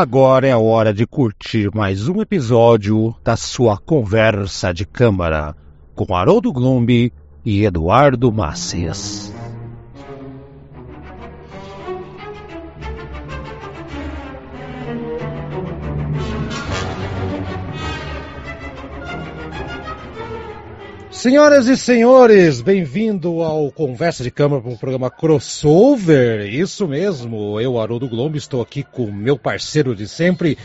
Agora é a hora de curtir mais um episódio da sua conversa de câmara com Haroldo Glombi e Eduardo Macias. Senhoras e senhores, bem-vindo ao Conversa de Câmara para um programa crossover. Isso mesmo, eu, Haroldo Glombi, estou aqui com meu parceiro de sempre,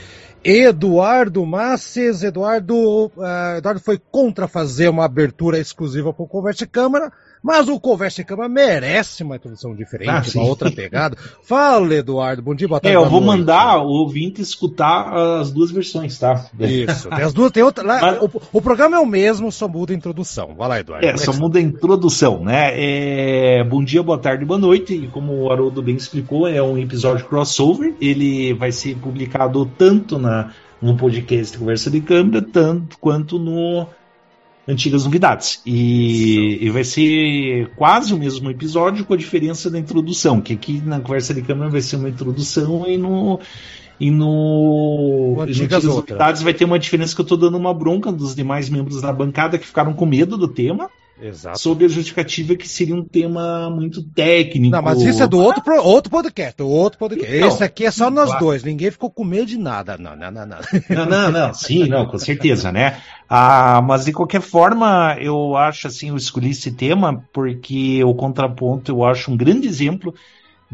Eduardo Masses. Eduardo, uh, Eduardo foi contra fazer uma abertura exclusiva para o Conversa de Câmara, mas o Conversa de Cama merece uma introdução diferente, ah, uma outra pegada. Fala, Eduardo. Bom dia, boa tarde. É, eu vou noite. mandar o ouvinte escutar as duas versões, tá? Isso. Tem as duas, tem outra. Lá, mas... o, o, programa é o mesmo, só muda a introdução. Vai lá, Eduardo. É, é só muda a introdução, né? É, bom dia, boa tarde, boa noite. E como o Haroldo bem explicou, é um episódio crossover. Ele vai ser publicado tanto na, no podcast Conversa de Câmara, tanto quanto no antigas novidades. E, e, vai ser quase o mesmo episódio com a diferença da introdução, que aqui na conversa de câmera vai ser uma introdução e no e no antigas novidades vai ter uma diferença que eu estou dando uma bronca dos demais membros da bancada que ficaram com medo do tema. Exato. Sobre a justificativa que seria um tema muito técnico. Não, mas isso é do outro, outro podcast. Outro podcast. Então, Esse aqui é só nós claro. dois. Ninguém ficou com medo de nada. Não, não, não, não. Não, não, não. Sim, não, com certeza, né? Ah, mas de qualquer forma, eu acho assim, eu escolhi esse tema porque o contraponto eu acho um grande exemplo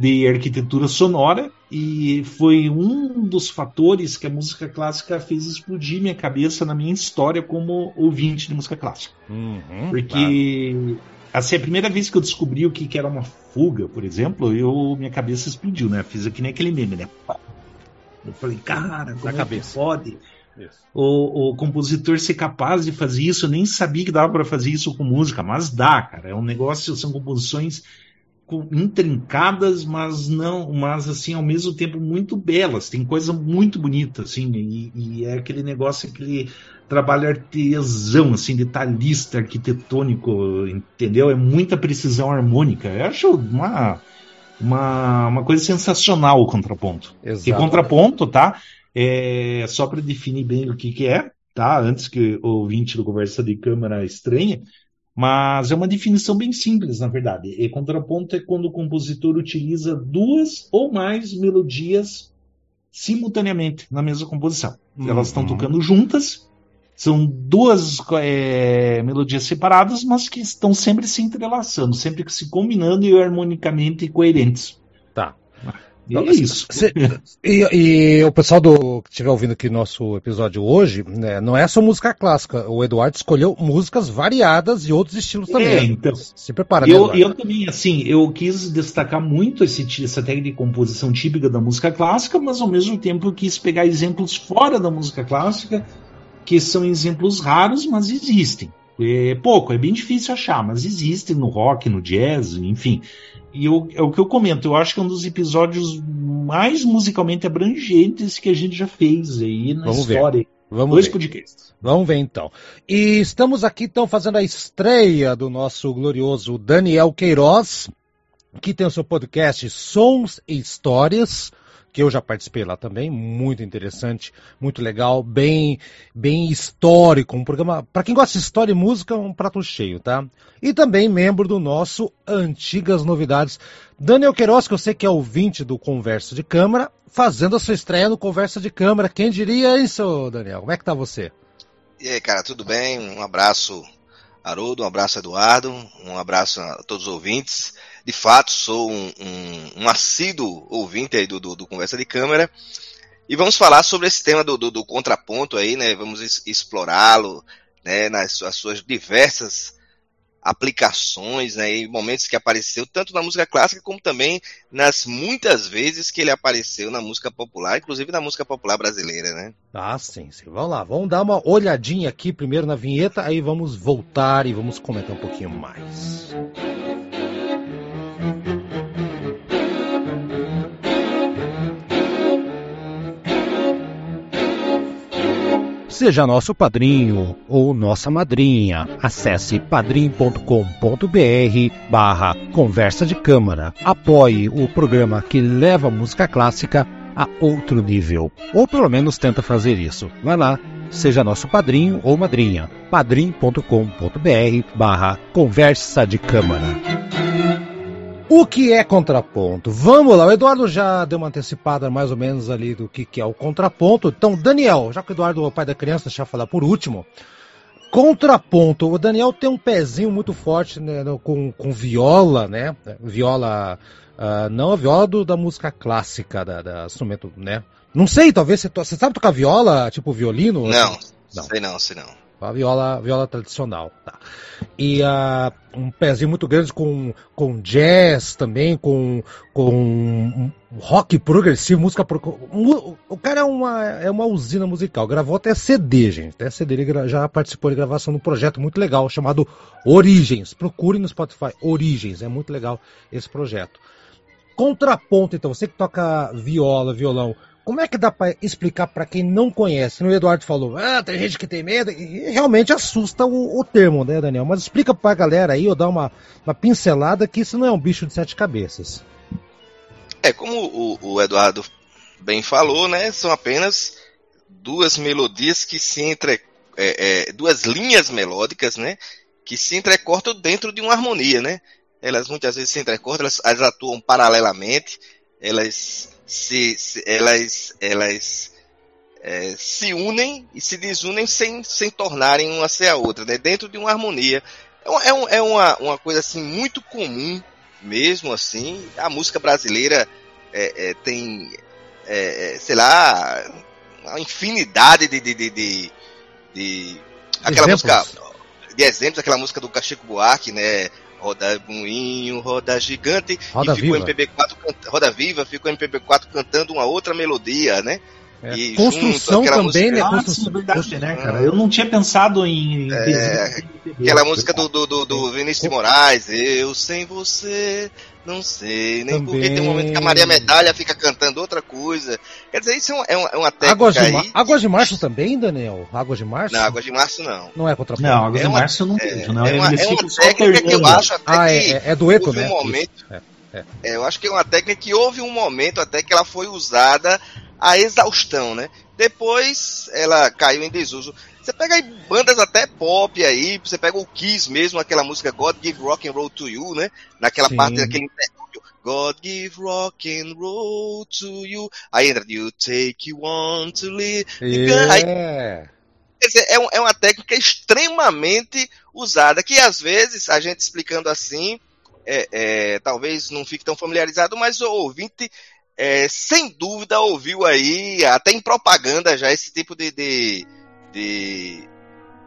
de arquitetura sonora e foi um dos fatores que a música clássica fez explodir minha cabeça na minha história como ouvinte de música clássica. Uhum, Porque claro. assim, a primeira vez que eu descobri o que, que era uma fuga, por exemplo, eu minha cabeça explodiu, né? Fiz aqui nem aquele meme, né? Eu falei, cara, como é que pode o, o, compositor ser capaz de fazer isso? Eu nem sabia que dava para fazer isso com música, mas dá, cara. É um negócio, são composições intrincadas, mas não, mas assim ao mesmo tempo muito belas. Tem coisa muito bonita, assim, e, e é aquele negócio, aquele trabalho artesão, assim, detalhista, arquitetônico, entendeu? É muita precisão harmônica. Eu acho uma uma, uma coisa sensacional o contraponto. Exato. E contraponto, tá? É, só para definir bem o que, que é, tá? Antes que o ouvinte do Conversa de Câmara estranhe, mas é uma definição bem simples, na verdade. E contraponto é quando o compositor utiliza duas ou mais melodias simultaneamente na mesma composição. Uhum. Elas estão tocando juntas, são duas é, melodias separadas, mas que estão sempre se entrelaçando, sempre se combinando e harmonicamente coerentes. É isso. Cê, e, e, o pessoal do, que estiver ouvindo aqui nosso episódio hoje, né, não é só música clássica. O Eduardo escolheu músicas variadas e outros estilos também. É, então. Se prepara, né, eu, eu também, assim, eu quis destacar muito esse, essa técnica de composição típica da música clássica, mas ao mesmo tempo eu quis pegar exemplos fora da música clássica, que são exemplos raros, mas existem. É pouco, é bem difícil achar, mas existem no rock, no jazz, enfim. E eu, é o que eu comento, eu acho que é um dos episódios mais musicalmente abrangentes que a gente já fez aí na Vamos história. Ver. Vamos Dois ver. podcasts. Vamos ver então. E estamos aqui então fazendo a estreia do nosso glorioso Daniel Queiroz, que tem o seu podcast Sons e Histórias que eu já participei lá também, muito interessante, muito legal, bem, bem histórico, um programa, para quem gosta de história e música, um prato cheio, tá? E também membro do nosso Antigas Novidades, Daniel Queiroz, que eu sei que é ouvinte do Conversa de Câmara, fazendo a sua estreia no Conversa de Câmara. Quem diria isso, Daniel? Como é que tá você? E aí, cara, tudo bem? Um abraço, Haroldo, um abraço, Eduardo, um abraço a todos os ouvintes de fato sou um, um, um assíduo ouvinte aí do, do, do, Conversa de Câmara. E vamos falar sobre esse tema do, do, contraponto aí, né? Vamos explorá-lo, né? Nas suas, suas diversas aplicações, né? E momentos que apareceu tanto na música clássica como também nas muitas vezes que ele apareceu na música popular, inclusive na música popular brasileira, né? Ah, sim, sim. Vamos lá, vamos dar uma olhadinha aqui primeiro na vinheta, aí vamos voltar e vamos comentar um pouquinho mais. Seja nosso padrinho ou nossa madrinha. Acesse padrim.com.br barra conversa de câmara. Apoie o programa que leva música clássica a outro nível. Ou pelo menos tenta fazer isso. Vai lá, seja nosso padrinho ou madrinha. padrim.com.br barra conversa de câmara. O que é contraponto? Vamos lá, o Eduardo já deu uma antecipada mais ou menos ali do que, que é o contraponto. Então, Daniel, já que o Eduardo é o pai da criança, deixa eu falar por último. Contraponto, o Daniel tem um pezinho muito forte né, com, com viola, né? Viola, uh, não a viola do, da música clássica, da, da, instrumento, né? Não sei, talvez você, você sabe tocar viola, tipo violino? Não, não. sei não, sei não. A viola, viola tradicional, tá. E uh, um pezinho muito grande com, com jazz também, com, com rock progressivo, música. Pro... O cara é uma, é uma usina musical. Gravou até CD, gente. Até CD ele já participou de gravação de um projeto muito legal chamado Origens. Procure no Spotify Origens, é muito legal esse projeto. Contraponto, então, você que toca viola, violão, como é que dá para explicar para quem não conhece? O Eduardo falou, ah, tem gente que tem medo, e realmente assusta o, o termo, né, Daniel? Mas explica para a galera aí, ou dá uma, uma pincelada, que isso não é um bicho de sete cabeças. É, como o, o Eduardo bem falou, né, são apenas duas melodias que se entre... É, é, duas linhas melódicas, né, que se entrecortam dentro de uma harmonia, né? Elas muitas vezes se entrecortam, elas, elas atuam paralelamente, elas se, se elas, elas é, se unem e se desunem sem, sem tornarem uma ser a outra, né? dentro de uma harmonia. É, é, um, é uma, uma coisa assim muito comum mesmo assim. A música brasileira é, é, tem, é, é, sei lá, uma infinidade de, de, de, de, de aquela música de exemplos, aquela música do Cachico Buarque, né? Roda Moinho, Roda Gigante, roda e ficou viva. MPB4, Roda Viva, ficou MPB4 cantando uma outra melodia, né? É. E Construção junto, também, música... né? Construção, ah, verdade, né, cara? Eu não tinha pensado em. É, aquela música do, do, do, do Vinícius de Moraes, Eu sem você, não sei, nem também. porque tem um momento que a Maria Medalha fica cantando outra coisa. Quer dizer, isso é uma, é uma técnica. Águas de, aí... Águas de Março também, Daniel? Águas de Março? Não, Águas de Março não. Não é contra Não, Águas é de Março eu não vejo, não. É uma, é uma técnica que eu acho até ah, que. É, é dueto, né? Um momento, é, é. eu acho que é uma técnica que houve um momento até que ela foi usada a exaustão, né? Depois ela caiu em desuso. Você pega aí bandas até pop aí, você pega o Kiss mesmo, aquela música God Give Rock and Roll to You, né? Naquela Sim. parte daquele interlúdio, God give rock and roll to you. Aí entra You take you on to live. Yeah. Aí, quer dizer, é, um, é uma técnica extremamente usada, que às vezes a gente explicando assim, é, é, talvez não fique tão familiarizado, mas o ouvinte é, sem dúvida ouviu aí, até em propaganda já, esse tipo de, de, de,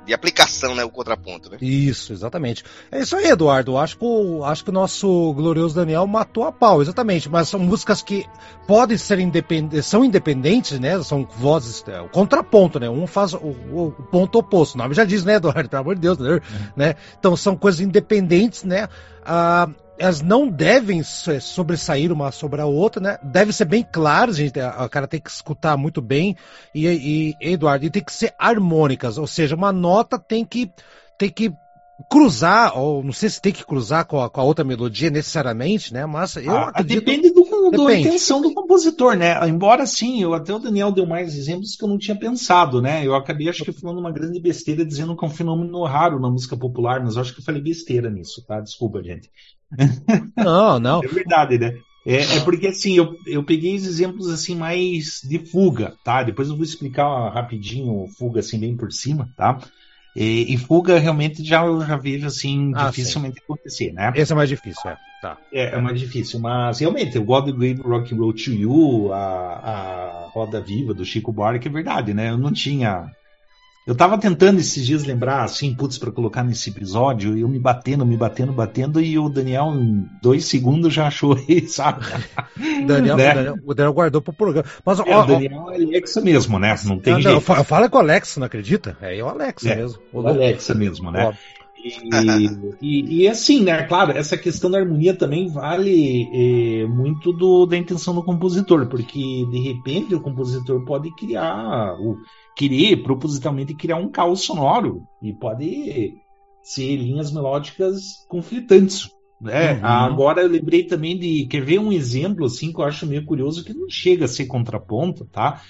de aplicação, né? O contraponto, né? Isso, exatamente. É isso aí, Eduardo. Acho que, o, acho que o nosso glorioso Daniel matou a pau, exatamente. Mas são músicas que podem ser independentes, são independentes, né? São vozes, é, o contraponto, né? Um faz o, o, ponto oposto. O nome já diz, né, Eduardo? Pelo amor de Deus, né? Uhum. né? Então são coisas independentes, né? Ah, elas não devem sobressair uma sobre a outra, né? Deve ser bem claro, gente. O cara tem que escutar muito bem. E, e Eduardo, e tem que ser harmônicas, ou seja, uma nota tem que tem que cruzar, ou não sei se tem que cruzar com a, com a outra melodia necessariamente, né? Mas eu ah, acredito... Depende do, do, da intenção do compositor, né? Embora sim, eu até o Daniel deu mais exemplos que eu não tinha pensado, né? Eu acabei, acho que, falando uma grande besteira dizendo que é um fenômeno raro na música popular, mas eu acho que eu falei besteira nisso, tá? Desculpa, gente. Não, não. É verdade, né? É, é, porque assim, eu, eu peguei os exemplos assim mais de fuga, tá? Depois eu vou explicar rapidinho fuga assim bem por cima, tá? E, e fuga realmente já eu já vejo assim ah, dificilmente sim. acontecer, né? Esse é mais difícil, é. Tá. É, é mais difícil, mas realmente o God Gave Rock and Roll to You, a, a Roda Viva do Chico Buarque é verdade, né? Eu não tinha eu tava tentando esses dias lembrar, assim, putz, pra colocar nesse episódio, e eu me batendo, me batendo, batendo, e o Daniel, em dois segundos, já achou sabe? Daniel, né? o, Daniel, o Daniel guardou pro programa. Mas, é, ó, o Daniel é Alexa mesmo, né? Não tem não, jeito. Não, fala com o Alexa, não acredita? É o Alexa é, mesmo. O Alexa mesmo, né? E, e, e, assim, né? Claro, essa questão da harmonia também vale é, muito do, da intenção do compositor, porque de repente o compositor pode criar, o, querer propositalmente criar um caos sonoro e pode ser linhas melódicas conflitantes, É, uhum. Agora eu lembrei também de. Quer ver um exemplo assim que eu acho meio curioso, que não chega a ser contraponto, tá?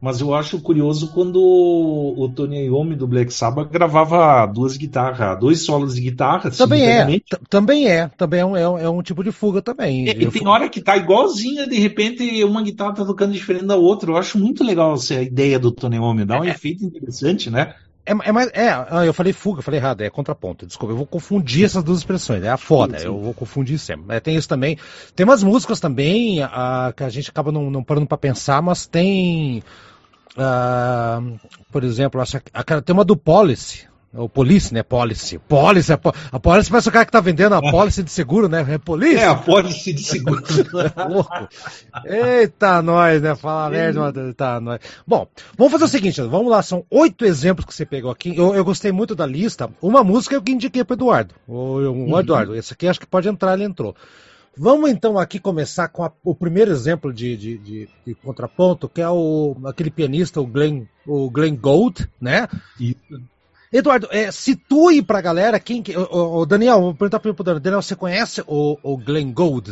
Mas eu acho curioso quando o Tony Iommi do Black Sabbath gravava duas guitarras, dois solos de guitarra. Também é, também é, também é um, é um, tipo de fuga também. É, e tem hora que tá igualzinha, de repente uma guitarra tá tocando diferente da outra. Eu acho muito legal essa ideia do Tony Iommi, dá um é, efeito interessante, né? É, é mais. É, ah, eu falei fuga, eu falei errado, é contraponto. Desculpa, eu vou confundir essas duas expressões. É a foda, sim, sim. eu vou confundir sempre. É, tem isso também. Tem umas músicas também a, que a gente acaba não, não parando para pensar, mas tem. Uh, por exemplo, acho, a, tem uma do Policy, o Police, né? Policy. Policy. A Policy parece o cara que tá vendendo a é. Policy de seguro, né? É Police. É, a Policy de seguro. Eita, nós, né? Fala merda, tá, nós. Bom, vamos fazer o seguinte, vamos lá. São oito exemplos que você pegou aqui. Eu, eu gostei muito da lista. Uma música eu que indiquei pro Eduardo. O, o uhum. Eduardo, esse aqui acho que pode entrar, ele entrou. Vamos então aqui começar com a, o primeiro exemplo de, de, de, de, contraponto, que é o, aquele pianista, o Glenn, o Glenn Gould, né? Isso. Eduardo, é, situe pra galera quem. O, o Daniel, vou perguntar pro Daniel. Daniel, você conhece o, o Glenn Gould?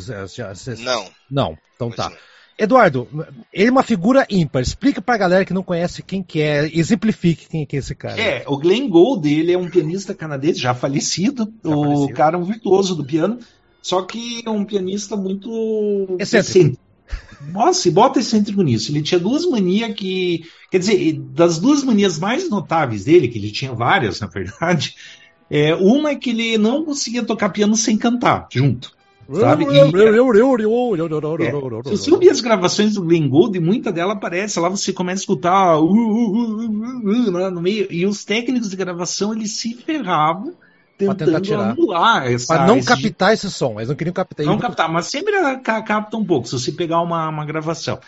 Não. Não, então tá. Eduardo, ele é uma figura ímpar. Explica pra galera que não conhece quem que é, exemplifique quem que é esse cara. É, o Glenn Gould, ele é um pianista canadense, já falecido, já o falecido. cara é um virtuoso do piano, só que é um pianista muito excêntrico. Nossa, e bota excêntrico nisso. Ele tinha duas manias que. Quer dizer, das duas manias mais notáveis dele, que ele tinha várias, na verdade, é, uma é que ele não conseguia tocar piano sem cantar junto. Sabe? E, é, se você ouvir as gravações do Glenn Gould, muita dela aparece, lá você começa a escutar uh, uh, uh, no meio, e os técnicos de gravação eles se ferravam tentando tirar. anular essa. Para não captar esse som, eles não queriam captar. Não captar, mas sempre capta um pouco, se você pegar uma, uma gravação.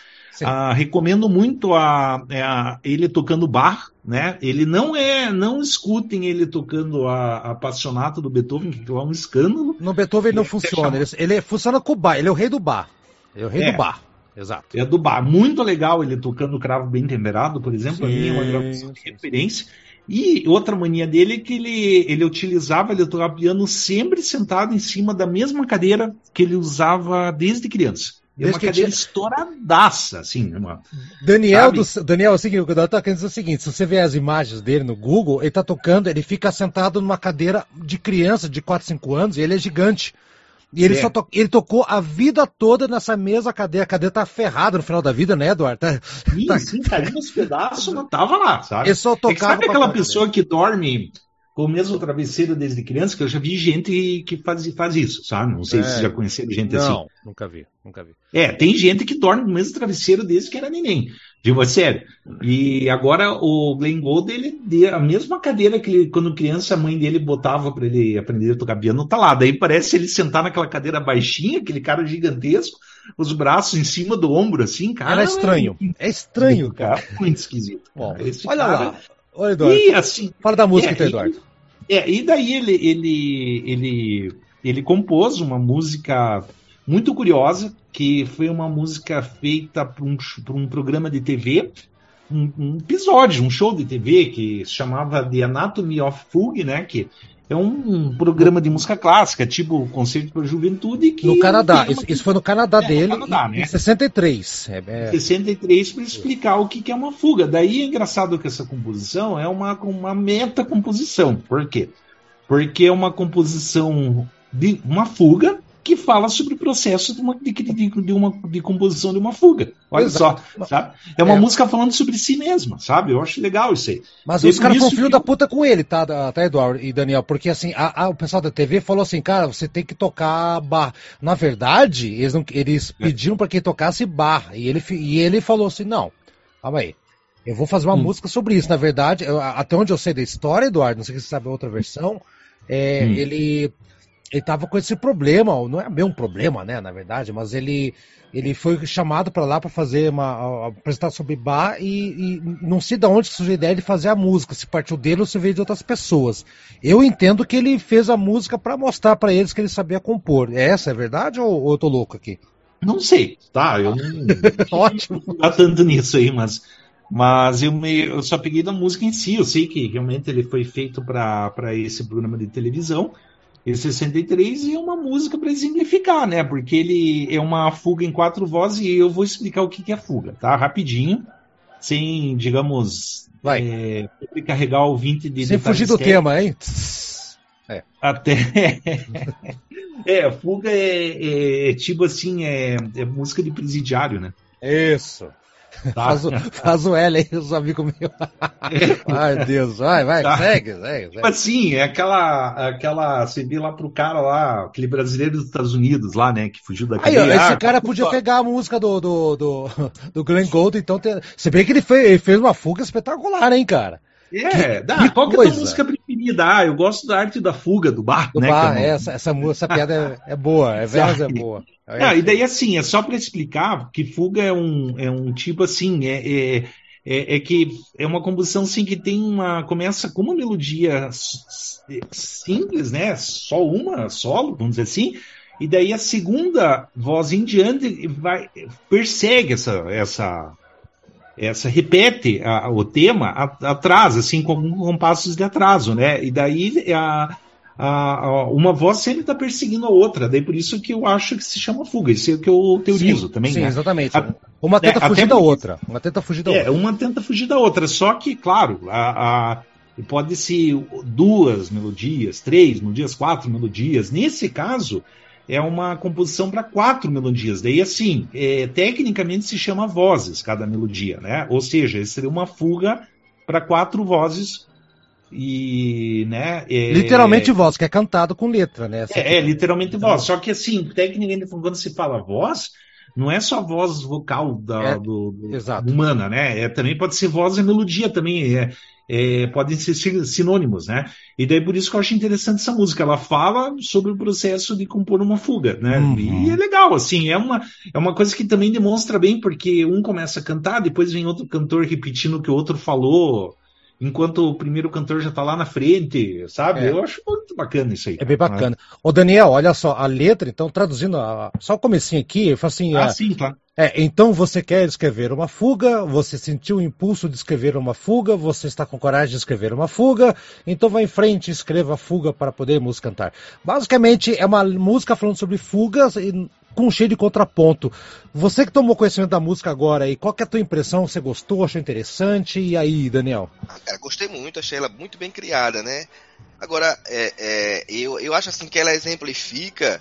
Ah, recomendo muito a, é, a, ele tocando bar, né? Ele não é, não escutem ele tocando a, a do Beethoven, que é um escândalo. No Beethoven ele não é funciona, ele, ele, funciona com o bar, ele é o rei do bar. É o rei é. do bar. Exato. É do bar. Muito legal ele tocando o cravo bem temperado, por exemplo, Sim. a minha é uma gravação de referência. E outra mania dele é que ele, ele utilizava, ele tocava piano sempre sentado em cima da mesma cadeira que ele usava desde criança. É uma cadeira tinha... estouradaça, assim. Uma... Daniel, do, Daniel, é o seguinte, o tá querendo dizer o seguinte: se você ver as imagens dele no Google, ele tá tocando, ele fica sentado numa cadeira de criança de 4, 5 anos e ele é gigante. E ele, é. só to... ele tocou a vida toda nessa mesma cadeira. A cadeira tá ferrada no final da vida, né, Eduardo? Tá... Sim, tá... sim, caiu nos pedaços, não tava lá, sabe? Ele só tocava. É sabe aquela pessoa que dorme com o mesmo travesseiro desde criança, que eu já vi gente que faz, faz isso, sabe? Não sei é. se já conheceram gente não, assim. Não, nunca vi, nunca vi. É, tem gente que dorme com o mesmo travesseiro desde que era neném. Digo, é sério. E agora o Glenn Gould, ele a mesma cadeira que ele, quando criança a mãe dele botava para ele aprender a tocar piano, tá lá. Daí parece ele sentar naquela cadeira baixinha, aquele cara gigantesco, os braços em cima do ombro, assim, cara. Era estranho. É, é estranho, cara. Muito esquisito. Bom, olha cara... lá. Olha, Eduardo. E, assim, Fala da música, é, então, Eduardo. E, é, e daí ele, ele, ele, ele compôs uma música muito curiosa, que foi uma música feita para um, um programa de TV, um, um, episódio, um show de TV que se chamava The Anatomy of Fugue, né? Que é um, programa de música clássica, tipo Concerto para a Juventude. Que no Canadá, isso, isso, foi no Canadá é, dele, no Canadá, em, né? 63. É, é... 63 para explicar o que, que é uma fuga. Daí é engraçado que essa composição é uma, uma meta-composição. Por quê? Porque é uma composição de uma fuga que fala sobre o processo de uma, de, de, uma, de composição de uma fuga. Olha Exato. só, sabe? É uma é. música falando sobre si mesma, sabe? Eu acho legal isso aí. Mas os caras filho que... da puta com ele, tá, tá, Eduardo e Daniel? Porque assim, a, a, o pessoal da TV falou assim, cara, você tem que tocar bar. Na verdade, eles, não, eles é. pediram para que tocasse bar. E ele, e ele falou assim, não, calma aí. Eu vou fazer uma hum. música sobre isso. Na verdade, eu, até onde eu sei da história, Eduardo, não sei se você sabe a outra versão, é, hum. ele ele tava com esse problema, não é bem um problema, né, na verdade, mas ele, ele foi chamado para lá para fazer uma apresentação sobre bar e, e, não sei de onde surgiu a ideia de fazer a música, se partiu dele ou se veio de outras pessoas. Eu entendo que ele fez a música para mostrar para eles que ele sabia compor. É essa é verdade ou, ou eu tô louco aqui? Não sei, tá? Eu não. Ótimo. Não tanto nisso aí, mas. Mas eu, me, eu só peguei da música em si. Eu sei que realmente ele foi feito para esse programa de televisão. E 63 e é uma música para exemplificar, né? Porque ele é uma fuga em quatro vozes e eu vou explicar o que, que é fuga, tá? Rapidinho, sem, digamos, Vai. É, carregar o 20 de Sem fugir do tema, hein? É. Até. é, fuga é, é, é, tipo assim, é, é música de presidiário, né? Isso. Tá. Faz, o, faz o L aí, os amigos meus. Ai, Deus, vai, vai, tá. segue, segue, Tipo assim, é aquela, aquela. Você vê lá pro cara lá, aquele brasileiro dos Estados Unidos lá, né, que fugiu da. Aí, esse cara podia pegar a música do, do, do, do Glenn Gold, então. Tem... Você vê que ele fez, ele fez uma fuga espetacular, hein, cara? É, dá. Que Qual que é a tua música preferida? Ah, eu gosto da arte da fuga, do bar, do né? Bar, é essa, essa, essa piada é, é boa, é é boa. É, e daí assim, é só para explicar que fuga é um, é um tipo assim, é, é, é, é, que é uma composição assim que tem uma. começa com uma melodia simples, né? Só uma, solo, vamos dizer assim. E daí a segunda voz em diante vai, persegue essa, essa, essa repete a, o tema atrás, assim, com compassos de atraso, né? E daí a, a, a, uma voz sempre está perseguindo a outra, daí por isso que eu acho que se chama fuga, isso é o que eu teorizo sim, também. Sim, né? exatamente. uma tenta é, fugir da outra. Uma tenta fugir da é, outra. uma tenta fugir da outra, só que, claro, a, pode ser duas melodias, três melodias, quatro melodias. Nesse caso, é uma composição para quatro melodias. Daí, assim, é, tecnicamente se chama vozes cada melodia, né? Ou seja, seria uma fuga para quatro vozes e, né? É... Literalmente voz, que é cantado com letra, né? É, é, literalmente voz. Só que, assim, tecnicamente, quando se fala voz, não é só voz vocal da, é, do, do humana, né? É, também pode ser voz e melodia também. É, é, podem ser sinônimos, né? E daí por isso que eu acho interessante essa música. Ela fala sobre o processo de compor uma fuga, né? Uhum. E é legal, assim, é uma, é uma coisa que também demonstra bem, porque um começa a cantar, depois vem outro cantor repetindo o que o outro falou, enquanto o primeiro cantor já está lá na frente, sabe? É. Eu acho muito bacana isso aí. É bem bacana. Né? Ô Daniel, olha só, a letra, então, traduzindo a, só o comecinho aqui, eu falo assim... Ah, a, sim, claro. É, então você quer escrever uma fuga, você sentiu o impulso de escrever uma fuga, você está com coragem de escrever uma fuga, então vá em frente e escreva a fuga para podermos cantar. Basicamente é uma música falando sobre fugas e com cheio de contraponto. Você que tomou conhecimento da música agora aí, qual é a tua impressão? Você gostou, achou interessante? E aí, Daniel? Ah, gostei muito, achei ela muito bem criada, né? Agora, é, é, eu, eu acho assim que ela exemplifica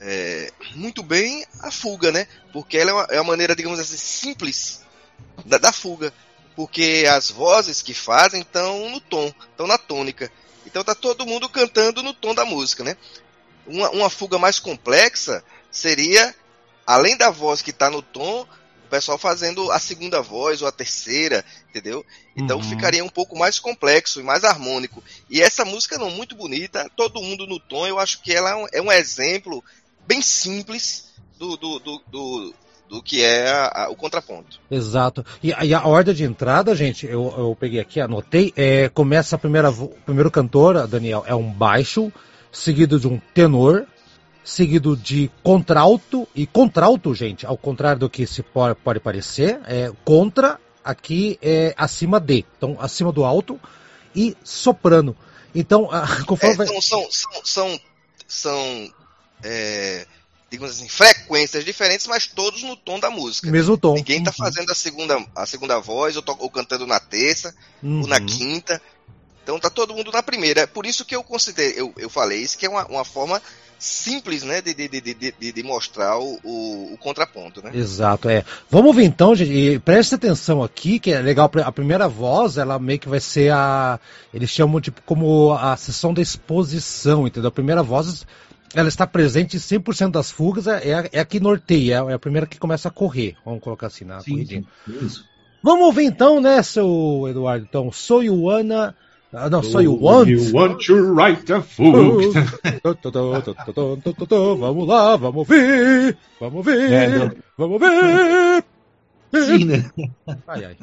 é, muito bem a fuga, né? Porque ela é uma, é uma maneira, digamos assim, simples da, da, fuga. Porque as vozes que fazem estão no tom, estão na tônica. Então tá todo mundo cantando no tom da música, né? Uma, uma fuga mais complexa seria, além da voz que está no tom, o pessoal fazendo a segunda voz ou a terceira, entendeu? Então uhum. ficaria um pouco mais complexo e mais harmônico. E essa música não muito bonita, todo mundo no tom, eu acho que ela é um, é um exemplo bem simples do, do, do, do, do que é a, a, o contraponto. Exato. E, e, a ordem de entrada, gente, eu, eu peguei aqui, anotei, é, começa a primeira, o primeiro cantor, Daniel, é um baixo, seguido de um tenor, seguido de contralto, e contralto, gente, ao contrário do que se pode, pode parecer, é contra, aqui é acima de, então acima do alto, e soprano. Então, conforme... É, então, são, são, são, são é, digamos assim, frequências diferentes, mas todos no tom da música. Mesmo tom. Ninguém está uhum. fazendo a segunda, a segunda voz, ou, to, ou cantando na terça, uhum. ou na uhum. quinta. Então tá todo mundo na primeira. É por isso que eu considerei, eu, eu falei isso, que é uma, uma forma simples, né, de, de, de, de, de mostrar o, o, o, contraponto, né? Exato, é. Vamos ver então, gente, e preste atenção aqui, que é legal, a primeira voz, ela meio que vai ser a, eles chamam tipo como a sessão da exposição, entendeu? A primeira voz ela está presente em 100% das fugas, é, é, a, é a que norteia, é a primeira que começa a correr, vamos colocar assim na sim, corridinha. Sim, isso. Vamos ver então, né, seu Eduardo? Então, sou Ioana. Ah, não, só you want. You want to write a fugue. vamos lá, vamos ver. Vamos ver. Vamos ver. Sim, né? Ai, ai.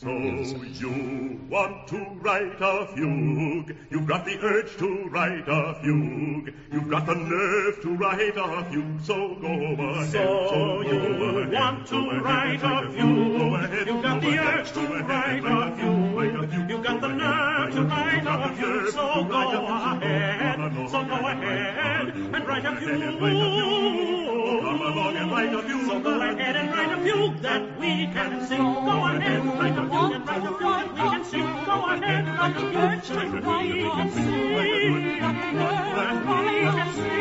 So you want to write a fugue, you've got the urge to write a fugue, you've got the nerve to write a fugue, so go ahead. So, so you want to write a fugue, you've got the urge to write a fugue, You've got the nerve to write a fugue. so go ahead. So go ahead and write a few. Come along and write a few. So go ahead and write a few that we can sing. Go ahead, write a few and write a few that we can sing. Go ahead, write a few that we can sing. That we can sing.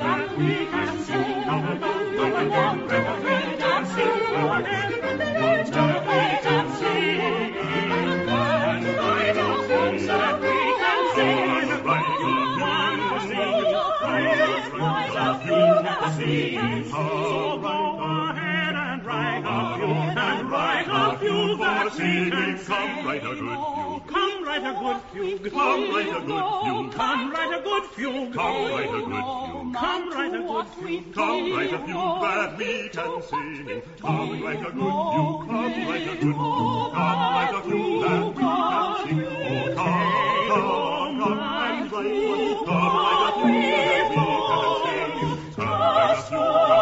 That we can sing. Go ahead, write a few and sing. Go ahead, singing so go ahead and right up you and right up you for come right a good fugue come right a good fugue come right a good fugue come right a good fugue come right a good fugue come right a good fugue come right a fugue that we can sing come right a good fugue come right a good fugue come right a fugue that we can sing oh come come come and play come right a fugue so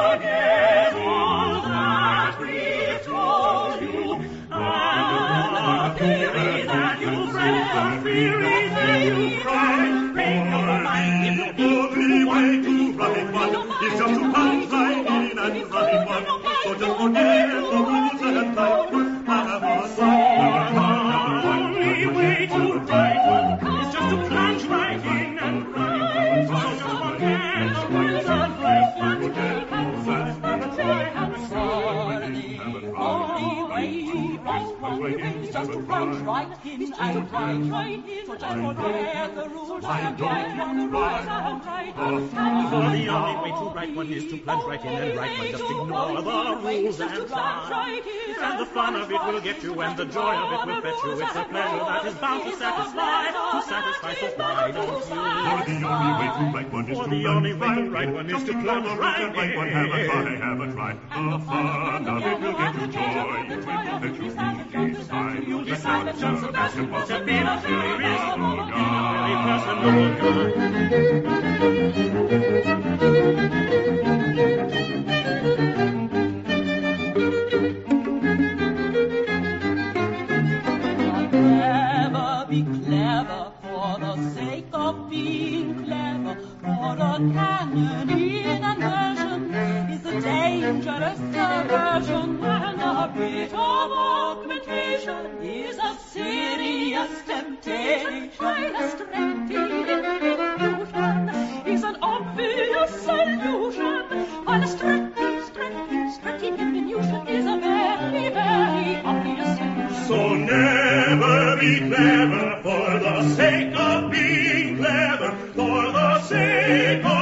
just forget the rules and one. Have a Just to plunge right in and right, right in. So just forget the rules and write one, the rules and write one. For the only way to write one is to plunge right in and write one. Just ignore the rules and try. And the fun of it will get you, and the joy of it will fetch you. It's a pleasure that is bound to satisfy, to satisfy. So why don't For you? the only way to write one is to the only way to plunge write one is Just to ignore plunge the rules right and write one. Have a in. try, have a try. The fun of it will get you joy. It will let you decide you decided Johnson Bassett was a bit of a reasonable guy. Clever, be clever for the sake of being clever. For a canon in an inversion is a dangerous aversion, and a bit of augmentation is a serious temptation. A strengthy illusion is an obvious solution, while a So never be clever for the sake of being clever, for the sake of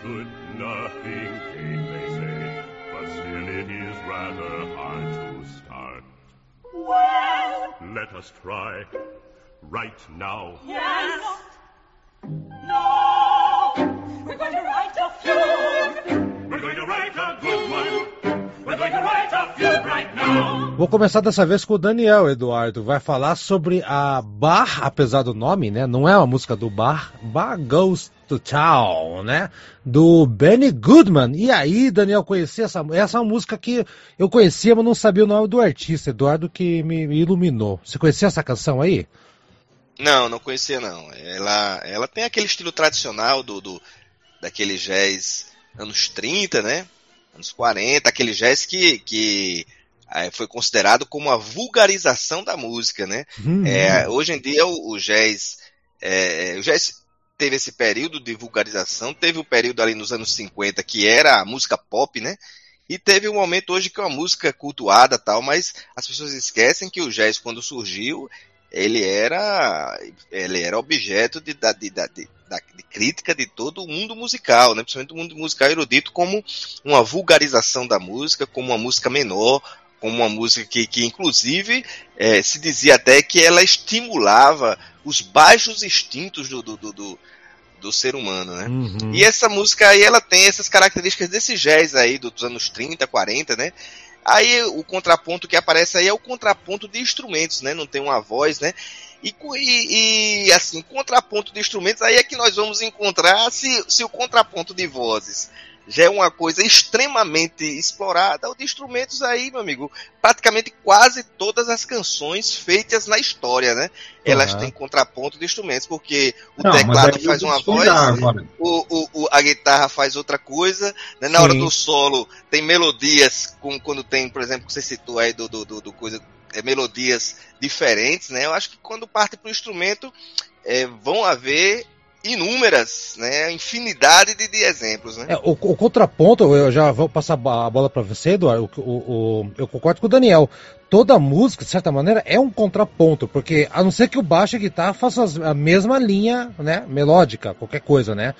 should nothing gain, they say, but still it is rather hard to start. Well, let us try right now. Yes. No, we're going to write a few. Vou começar dessa vez com o Daniel, Eduardo. Vai falar sobre a Bar, apesar do nome, né? Não é uma música do Bar. Bar Goes to Town, né? Do Benny Goodman. E aí, Daniel, conhecia essa, essa é uma música que eu conhecia, mas não sabia o nome do artista, Eduardo, que me, me iluminou. Você conhecia essa canção aí? Não, não conhecia não. Ela, ela tem aquele estilo tradicional do, do daquele jazz anos 30, né? Anos 40, aquele jazz que, que é, foi considerado como a vulgarização da música, né? Uhum. É, hoje em dia o, o jazz, é, o jazz teve esse período de vulgarização, teve o um período ali nos anos 50 que era a música pop, né? E teve um momento hoje que é uma música cultuada tal, mas as pessoas esquecem que o jazz quando surgiu ele era ele era objeto de, de, de, de, de crítica de todo o mundo musical, né? principalmente o mundo musical erudito, como uma vulgarização da música, como uma música menor, como uma música que, que inclusive, é, se dizia até que ela estimulava os baixos instintos do, do, do, do ser humano, né? Uhum. E essa música aí, ela tem essas características desse jazz aí dos anos 30, 40, né? Aí o contraponto que aparece aí é o contraponto de instrumentos, né? Não tem uma voz, né? E, e, e, assim, contraponto de instrumentos, aí é que nós vamos encontrar se, se o contraponto de vozes já é uma coisa extremamente explorada. O de instrumentos aí, meu amigo, praticamente quase todas as canções feitas na história, né? Elas uhum. têm contraponto de instrumentos, porque o Não, teclado faz uma voz, o, o, a guitarra faz outra coisa, né? na Sim. hora do solo tem melodias, como quando tem, por exemplo, que você citou aí do, do, do, do coisa, melodias diferentes, né? Eu acho que quando parte para o instrumento, é, vão haver inúmeras, né, infinidade de, de exemplos, né? É, o, o, contraponto, eu já vou passar a bola para você, Eduardo. O, o, eu concordo com o Daniel. Toda música, de certa maneira, é um contraponto, porque a não ser que o baixo e a guitarra façam a mesma linha, né, melódica, qualquer coisa, né?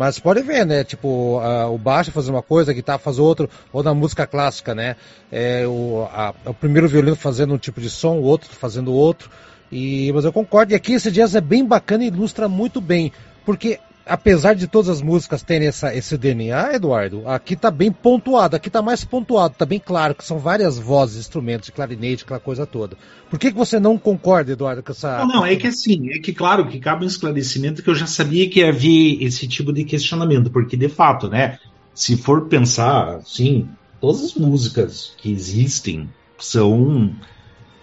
Mas pode ver, né? Tipo, o baixo faz uma coisa, a guitarra faz outra, ou na música clássica, né? É, o, a, o primeiro violino fazendo um tipo de som, o outro fazendo outro. E, mas eu concordo, e aqui esse jazz é bem bacana e ilustra muito bem, porque apesar de todas as músicas terem essa, esse DNA, Eduardo, aqui tá bem pontuado, aqui tá mais pontuado, tá bem claro que são várias vozes, instrumentos, clarinete, aquela coisa toda. Por que, que você não concorda, Eduardo, com essa. Não, não, é que assim, é que claro que cabe um esclarecimento que eu já sabia que havia esse tipo de questionamento, porque de fato, né, se for pensar, sim, todas as músicas que existem são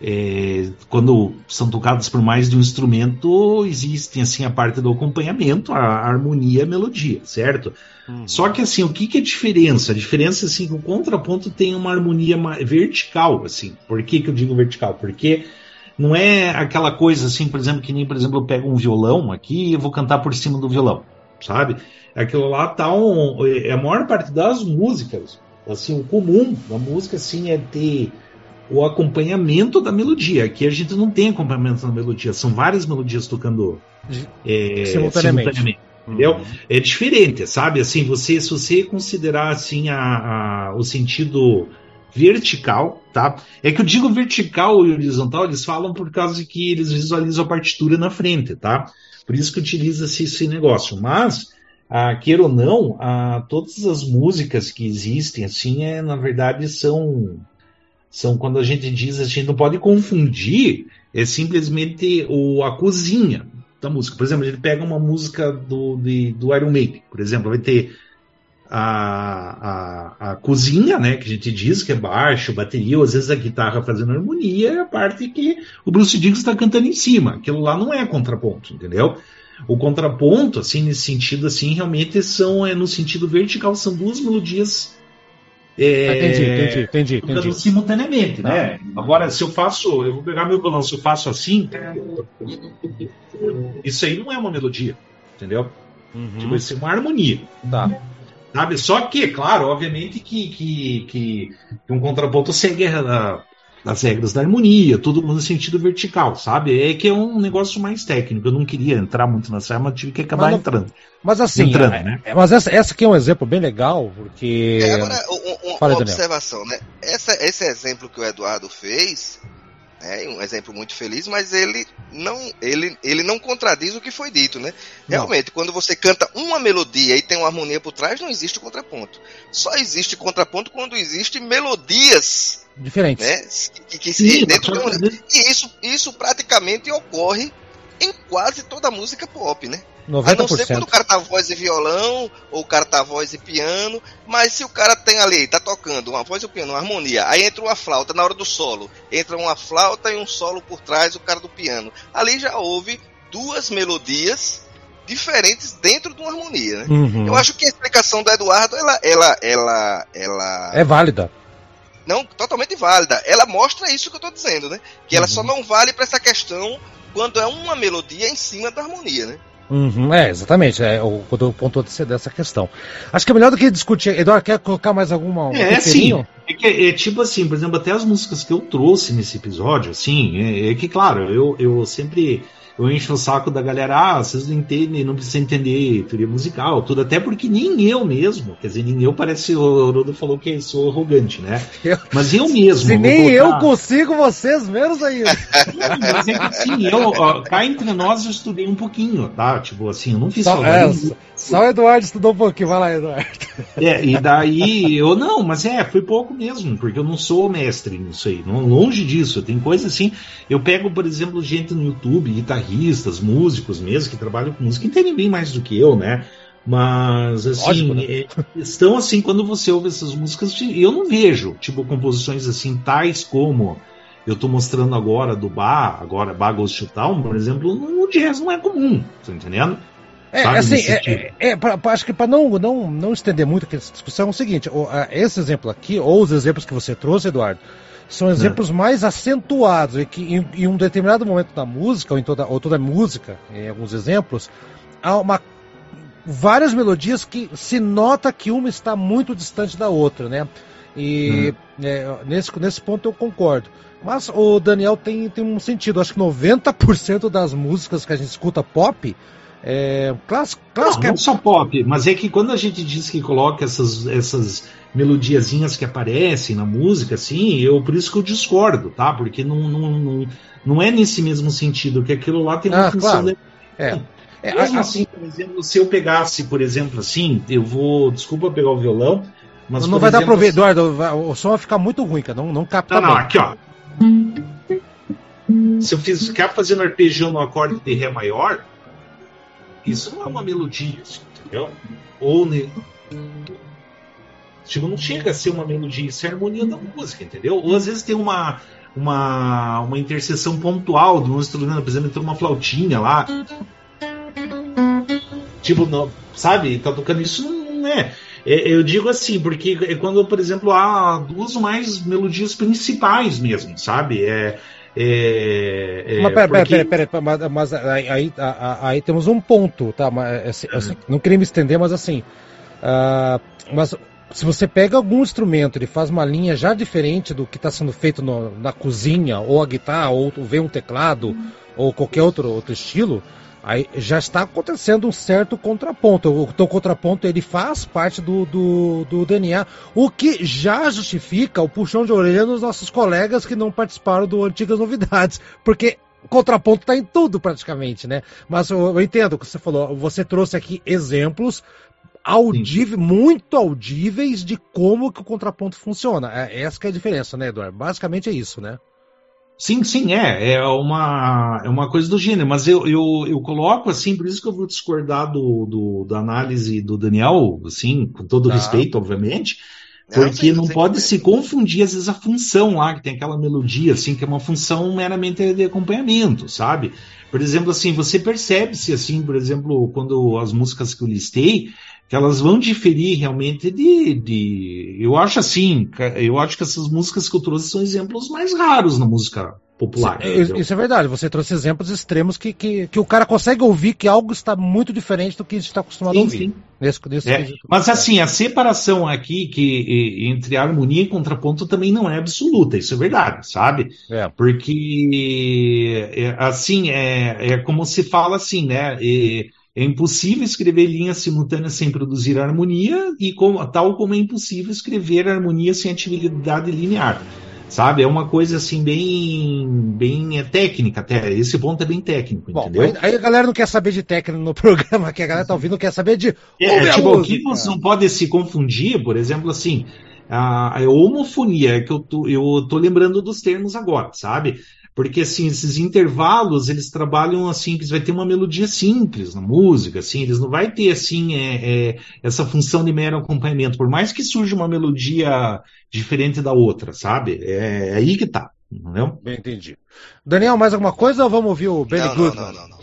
é, quando são tocadas por mais de um instrumento, existem assim a parte do acompanhamento, a, a harmonia, a melodia, certo? Uhum. Só que assim, o que, que é a diferença? A diferença é assim que o contraponto tem uma harmonia vertical, assim. Por que, que eu digo vertical? Porque não é aquela coisa assim, por exemplo, que nem, por exemplo, eu pego um violão aqui e vou cantar por cima do violão, sabe? Aquilo lá tá um, é a maior parte das músicas, assim, o comum da música assim é ter o acompanhamento da melodia. Aqui a gente não tem acompanhamento da melodia, são várias melodias tocando é, simultaneamente. simultaneamente entendeu? Uhum. É diferente, sabe? Assim, você, se você considerar assim a, a, o sentido vertical, tá? É que eu digo vertical e horizontal, eles falam por causa de que eles visualizam a partitura na frente, tá? Por isso que utiliza-se esse negócio. Mas, ah, queira ou não, ah, todas as músicas que existem, assim, é, na verdade, são são quando a gente diz, a gente não pode confundir, é simplesmente o, a cozinha da música. Por exemplo, a gente pega uma música do, de, do Iron Maiden, por exemplo, vai ter a, a, a cozinha, né, que a gente diz que é baixo, bateria, ou às vezes a guitarra fazendo harmonia, é a parte que o Bruce Dickinson está cantando em cima. Aquilo lá não é contraponto, entendeu? O contraponto, assim, nesse sentido, assim, realmente são, é no sentido vertical, são duas melodias é, ah, entendi, entendi, entendi, entendi. simultaneamente, né? Agora, se eu faço, eu vou pegar meu se eu faço assim, isso aí não é uma melodia, entendeu? Uhum. Tipo, isso é uma harmonia. Tá. Sabe? Só que, claro, obviamente que, que, que, que um contraponto segue a, das regras da harmonia, tudo no sentido vertical, sabe? É que é um negócio mais técnico. Eu não queria entrar muito nessa arma, tive que acabar mas, entrando. Mas assim, entrando, é, né? Mas essa, essa aqui é um exemplo bem legal, porque. É, agora, um, um, uma observação, né? Essa, esse exemplo que o Eduardo fez É um exemplo muito feliz, mas ele não, ele, ele não contradiz o que foi dito, né? Realmente, quando você canta uma melodia e tem uma harmonia por trás, não existe contraponto. Só existe contraponto quando existem melodias Diferentes. né? Que, que Sim, se, dentro de mas- um- e isso, isso praticamente ocorre em quase toda a música pop, né? A não ser 90%. quando o cara tá voz e violão, ou o cara tá voz e piano, mas se o cara tem ali, tá tocando uma voz e um piano, uma harmonia, aí entra uma flauta na hora do solo, entra uma flauta e um solo por trás, o cara do piano. Ali já houve duas melodias diferentes dentro de uma harmonia, né? Uhum. Eu acho que a explicação do Eduardo, ela, ela, ela, ela É válida. Não totalmente válida. Ela mostra isso que eu tô dizendo, né? Que ela Uhum. só não vale para essa questão quando é uma melodia em cima da harmonia, né? Uhum, é, exatamente. É, o, quando eu desse- dessa questão. Acho que é melhor do que discutir. Eduardo, quer colocar mais alguma? um É, sim. É, que, é tipo assim, por exemplo, até as músicas que eu trouxe nesse episódio, assim, é, é que, claro, eu, eu sempre eu encho o saco da galera, ah, vocês não entendem, não precisam entender teoria musical, tudo, até porque nem eu mesmo, quer dizer, nem eu parece, o Rodo falou que sou arrogante, né? Eu- Mas eu mesmo. Se nem eu consigo, vocês menos ainda. Não, mas é que assim, eu, ó, cá entre nós eu estudei um pouquinho, tá? Tipo assim, eu não fiz Só, é, só- o Eduardo estudou um pouquinho. Vai lá, Eduardo. É, e daí eu não, mas é, foi pouco mesmo, porque eu não sou mestre nisso aí, não, longe disso. Tem coisa assim, eu pego, por exemplo, gente no YouTube, guitarristas, músicos mesmo, que trabalham com música, entendem bem mais do que eu, né? Mas assim, Lógico, né? é, estão assim, quando você ouve essas músicas, eu não vejo, tipo, composições assim, tais como eu tô mostrando agora do Bar, agora Bar Ghost Town, por exemplo, no jazz não é comum, tá entendendo? É, Sabe, assim, é, é, é, pra- pra- acho que para não, não, não estender muito essa discussão, é o seguinte: esse exemplo aqui, ou os exemplos que você trouxe, Eduardo, são exemplos mais acentuados e que em, em um determinado momento da música, ou em toda, ou toda a música, em alguns exemplos, há uma, várias melodias que se nota que uma está muito distante da outra, né? E é, nesse, nesse ponto eu concordo. Mas o Daniel tem, tem um sentido. Acho que 90% das músicas que a gente escuta pop é, class, class, Não, não só pop, mas é que quando a gente diz que coloca essas, essas melodiazinhas que aparecem na música, assim, eu por isso que eu discordo, tá? Porque não, não, não, não é nesse mesmo sentido, que aquilo lá tem uma Ah, função. claro. de- É. É, Mesmo a- assim, por exemplo, se eu pegasse, por exemplo, assim, eu vou. Desculpa pegar o violão, mas. não por vai dar exemplo, pra ver, Eduardo. vai- O som vai ficar muito ruim, cara. Não, não capta Não, não, bem. aqui, ó. Se eu ficar fazendo arpejão no acorde de Ré maior, isso não é uma melodia, entendeu? Ou ne... tipo, não chega a ser uma melodia, isso é a harmonia da música, entendeu? Ou às vezes tem uma uma, uma interseção pontual de um instrumento, por exemplo, tem uma flautinha lá. Tipo, não, sabe? Tá tocando isso não é. É, Eu digo assim, porque é quando, por exemplo, há duas ou mais melodias principais mesmo, sabe? É, é, é, Mas pera, pera, porque- pera, pera, mas, mas aí, aí, aí temos um ponto, tá? Mas, assim, assim, não queria me estender, mas assim. ah, mas se você pega algum instrumento, ele faz uma linha já diferente do que está sendo feito no- na cozinha, ou a guitarra, ou vem um teclado, ou qualquer outro, outro estilo, aí já está acontecendo um certo contraponto. O teu contraponto ele faz parte do, do, do DNA, o que já justifica o puxão de orelha dos nossos colegas que não participaram do Antigas Novidades, porque contraponto está em tudo praticamente, né? Mas eu, eu entendo o que você falou. Você trouxe aqui exemplos audíveis, muito audíveis de como que o contraponto funciona. É, essa é a diferença, né, Eduardo? Basicamente é isso, né? Sim, sim, é. É uma, é uma coisa do gênero, mas eu, eu, eu coloco assim, por isso que eu vou discordar do, do, da análise do Daniel, assim, com todo Tá. respeito, obviamente, Não, porque não sem pode problema. se confundir, às vezes, a função lá, que tem aquela melodia, assim, que é uma função meramente de acompanhamento, sabe? Por exemplo, assim, você percebe-se, assim, por exemplo, quando as músicas que eu listei, que elas vão diferir realmente de, de. Eu acho assim, eu acho que essas músicas que eu trouxe são exemplos mais raros na música popular. Isso- entendeu? Isso é verdade, você trouxe exemplos extremos que, que, que o cara consegue ouvir que algo está muito diferente do que a gente está acostumado a Sim, ouvir. sim. Nesse, nesse É, mas assim, a separação aqui que e- entre harmonia e contraponto também não é absoluta, isso é verdade, sabe? É. Porque é, assim é, é como se fala assim, né? É, é impossível escrever linhas simultâneas sem produzir harmonia e como- tal como é impossível escrever harmonia sem atividade linear. sabe? É uma coisa assim bem, bem é, técnica até. Esse ponto é bem técnico, Bom, entendeu? aí, aí a galera não quer saber de técnica no programa, que a galera tá ouvindo, quer saber de. É, a tipo, música. que você não pode se confundir, por exemplo, assim, a, a homofonia, é que eu tô, eu tô lembrando dos termos agora, sabe? Porque, assim, esses intervalos, eles trabalham assim, que vai ter uma melodia simples na música, assim, eles não vai ter, assim, é, é, essa função de mero acompanhamento, por mais que surja uma melodia diferente da outra, sabe? É, é aí que tá, entendeu? Bem entendi. Daniel, mais alguma coisa ou vamos ouvir o Benny Não, não, Goodman? não, não, não.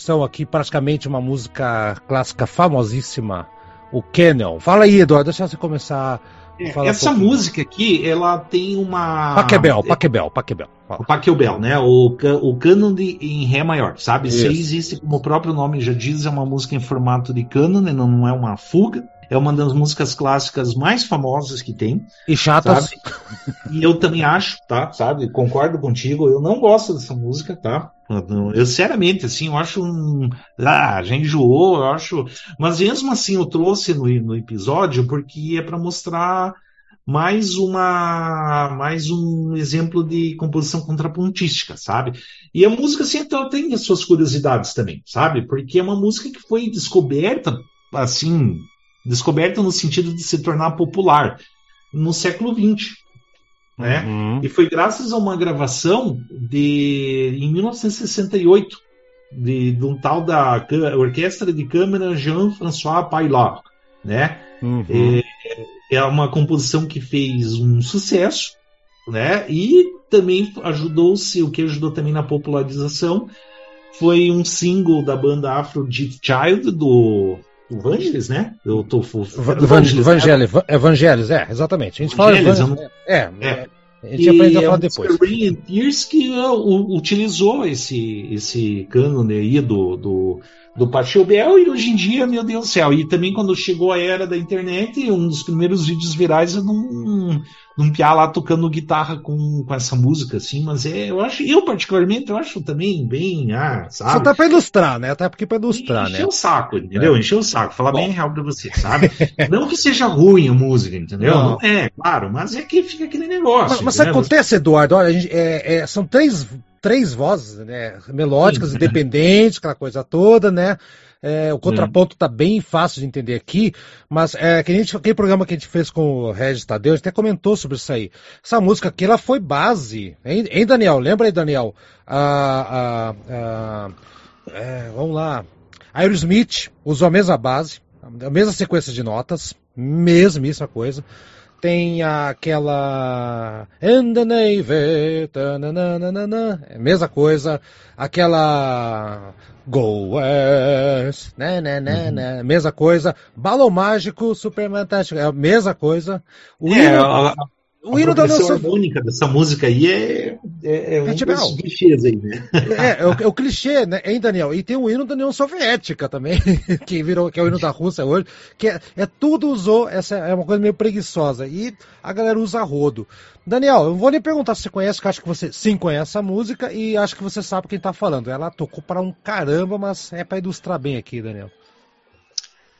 Incursão aqui, praticamente uma música clássica famosíssima, o Kennel. Fala aí, Eduardo, deixa você começar. É, falar um essa pouquinho. música aqui, ela tem uma. Paquebel, Paquebel, Paquebel. Fala. O Pachelbel, né? O, o cânon de- em Ré maior, sabe? Isso Isso. existe, como o próprio nome já diz, é uma música em formato de cânon, né? não é uma fuga. É uma das músicas clássicas mais famosas que tem, E chatas. sabe? E eu também acho, tá? Sabe? Concordo contigo. Eu não gosto dessa música, tá? Eu, sinceramente, assim, eu acho um. Ah, já enjoou, eu acho. Mas mesmo assim, eu trouxe no, no episódio porque é para mostrar mais uma mais um exemplo de composição contrapontística, sabe? E a música assim, então, tem as suas curiosidades também, sabe? Porque é uma música que foi descoberta assim, descoberta no sentido de se tornar popular no século XX, né? Uhum. E foi graças a uma gravação de em 1968 de, de um tal da Orquestra de Câmara Jean-François Paillard, né? Uhum. É, é uma composição que fez um sucesso, né? E também ajudou-se, o que ajudou também na popularização foi um single da banda Aphrodite Child do Vangelis, né? Eu tô Va- Evangel- Evangelis, Evangelis, é, exatamente. A gente fala Evangelis, é, É. é, a gente aprende a é falar um depois. Rain and Tears que uh, utilizou esse, esse cânone aí do, do, do Pachelbel e hoje em dia, meu Deus do céu. E também quando chegou a era da internet, um dos primeiros vídeos virais é num, num piá lá tocando guitarra com, com essa música, assim, mas é, eu acho, eu particularmente, eu acho também bem, ah, sabe? Só tá pra ilustrar, né? Até porque pra ilustrar, Encheu né? o saco, entendeu? É. Encheu o saco, falar Bom. bem real pra você, sabe? não que seja ruim a música, entendeu? Não. Não, é, claro, mas é que fica aquele negócio. Mas, mas sabe o que acontece, Eduardo? Olha, a gente, é, é, são três, trem vozes, né? Melódicas, Sim. independentes, aquela coisa toda, né? É, o contraponto tá bem fácil de entender aqui, mas é, que gente, aquele programa que a gente fez com o Regis Tadeu, a gente até comentou sobre isso aí. Essa música aqui, ela foi base, hein, hein Daniel? Lembra aí, Daniel? A, a, a- é, vamos lá. Aerosmith usou a mesma base, a mesma sequência de notas, mesmíssima coisa. Tem aquela. And the Navy. tananana, mesma coisa. Aquela. Go West. Né, né, né, né, mesma coisa. Balão Mágico, Superman Tático. É a mesma coisa. O É, hino, a, o a hino da União harmônica dessa música aí é, é, é um dos clichês aí, né? É, é o, é o clichê, né, hein, Daniel? E tem o hino da União Soviética também, que virou, que é o hino da Rússia hoje, que é, é tudo usou, essa é uma coisa meio preguiçosa, e a galera usa rodo. Daniel, eu vou nem perguntar se você conhece, que eu acho que você sim conhece a música, e acho que você sabe quem tá falando. Ela tocou para um caramba, mas é para ilustrar bem aqui, Daniel.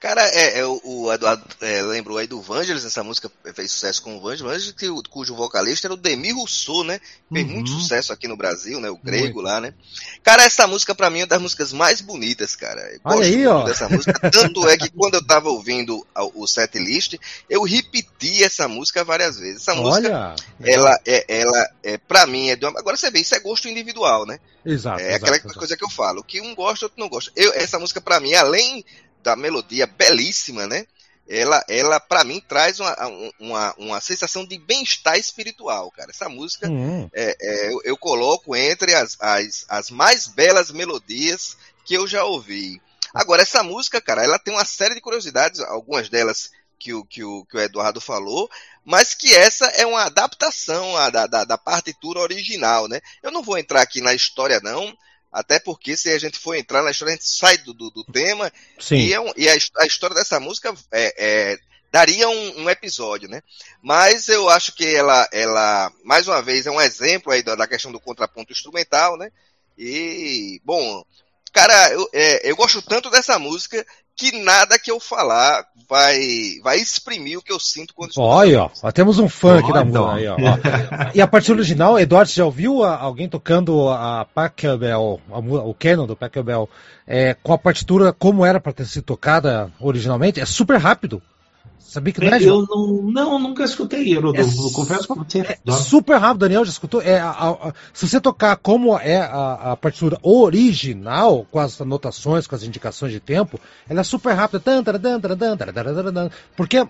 Cara, é, é o, o Eduardo é, lembrou aí do Vangelis, essa música fez sucesso com o Vangelis, que cujo vocalista era o Demi Rousseau, né? Fez Uhum. muito sucesso aqui no Brasil, né? O grego lá, né? Cara, essa música pra mim é uma das músicas mais bonitas, cara. Eu Olha aí, muito ó. dessa música. Tanto é que quando eu tava ouvindo o set list, eu repeti essa música várias vezes. Essa música, Olha! ela é, ela é, pra mim, é de uma... Agora você vê, isso é gosto individual, né? Exato, É exato, aquela exato. coisa que eu falo, que um gosta, outro não gosta. Eu, essa música, pra mim, além da melodia belíssima, né? Ela, ela para mim, traz uma, uma, uma sensação de bem-estar espiritual, cara. Essa música Hum, é, é, eu, eu coloco entre as, as, as mais belas melodias que eu já ouvi. Agora, essa música, cara, ela tem uma série de curiosidades, algumas delas que o, que o, que o Eduardo falou, mas que essa é uma adaptação da, da, da partitura original, né? Eu não vou entrar aqui na história, não, até porque se a gente for entrar na história, a gente sai do, do, do tema sim. e, é um- e a, a história dessa música é, é, daria um, um episódio, né? Mas eu acho que ela, ela, mais uma vez, é um exemplo aí da, da questão do contraponto instrumental, né? E, bom, cara, eu, é, eu gosto tanto dessa música que nada que eu falar vai, vai exprimir o que eu sinto quando escuto Olha, ó, ó, temos um fã aqui da Olha, música ó. aí, ó. ó. E a parte original, Eduardo, você já ouviu a- alguém tocando a Pachelbel, o canon do Pachelbel, é, com a partitura como era para ter sido tocada originalmente? É super rápido. Sabia que não é, Eu não, não, nunca escutei, eu, É eu confesso pra você. É super rápido, Daniel já escutou? É, a- a- se você tocar como é a, a partitura original, com as anotações, com as indicações de tempo, ela é super rápida. Porque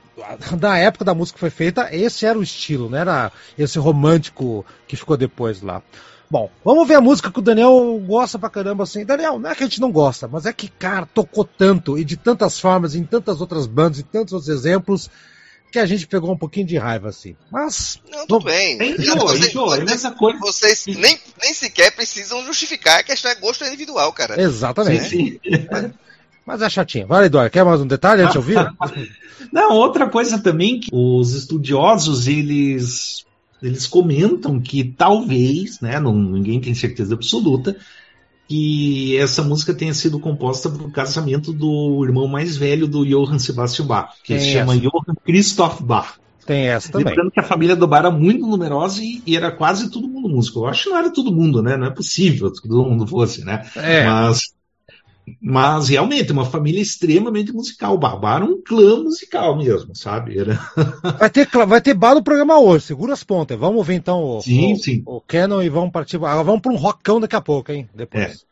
na época da música que foi feita, esse era o estilo, não era esse romântico que ficou depois lá. Bom, vamos ver a música que o Daniel gosta pra caramba assim. Daniel, não é que a gente não gosta, mas é que, cara, tocou tanto e de tantas formas, em tantas outras bandas, em tantos outros exemplos, que a gente pegou um pouquinho de raiva assim. Mas Não, tudo bem. Enjoa, Vocês- enjoa, é a mesma coisa. Vocês nem, nem sequer precisam justificar, a questão é gosto individual, cara. Exatamente. Sim, sim. Mas é chatinho. Vai, Eduardo, quer mais um detalhe antes de ouvir? Não, outra coisa também que os estudiosos eles eles comentam que talvez, né, não, ninguém tem certeza absoluta, que essa música tenha sido composta para o casamento do irmão mais velho do Johann Sebastian Bach, que Quem se chama essa? Johann Christoph Bach. Tem essa também. Lembrando que a família do Bar era muito numerosa e, e era quase todo mundo músico. Eu acho que não era todo mundo, né? Não é possível que todo mundo fosse, né? É, Mas, mas realmente, uma família extremamente musical. O Babá era um clã musical mesmo, sabe? Era... vai, ter, vai ter bar no programa hoje, segura as pontas. Vamos ouvir então o, Sim, o, sim. o Canon e vamos partir. Vamos para um rockão daqui a pouco, hein? Depois. Thank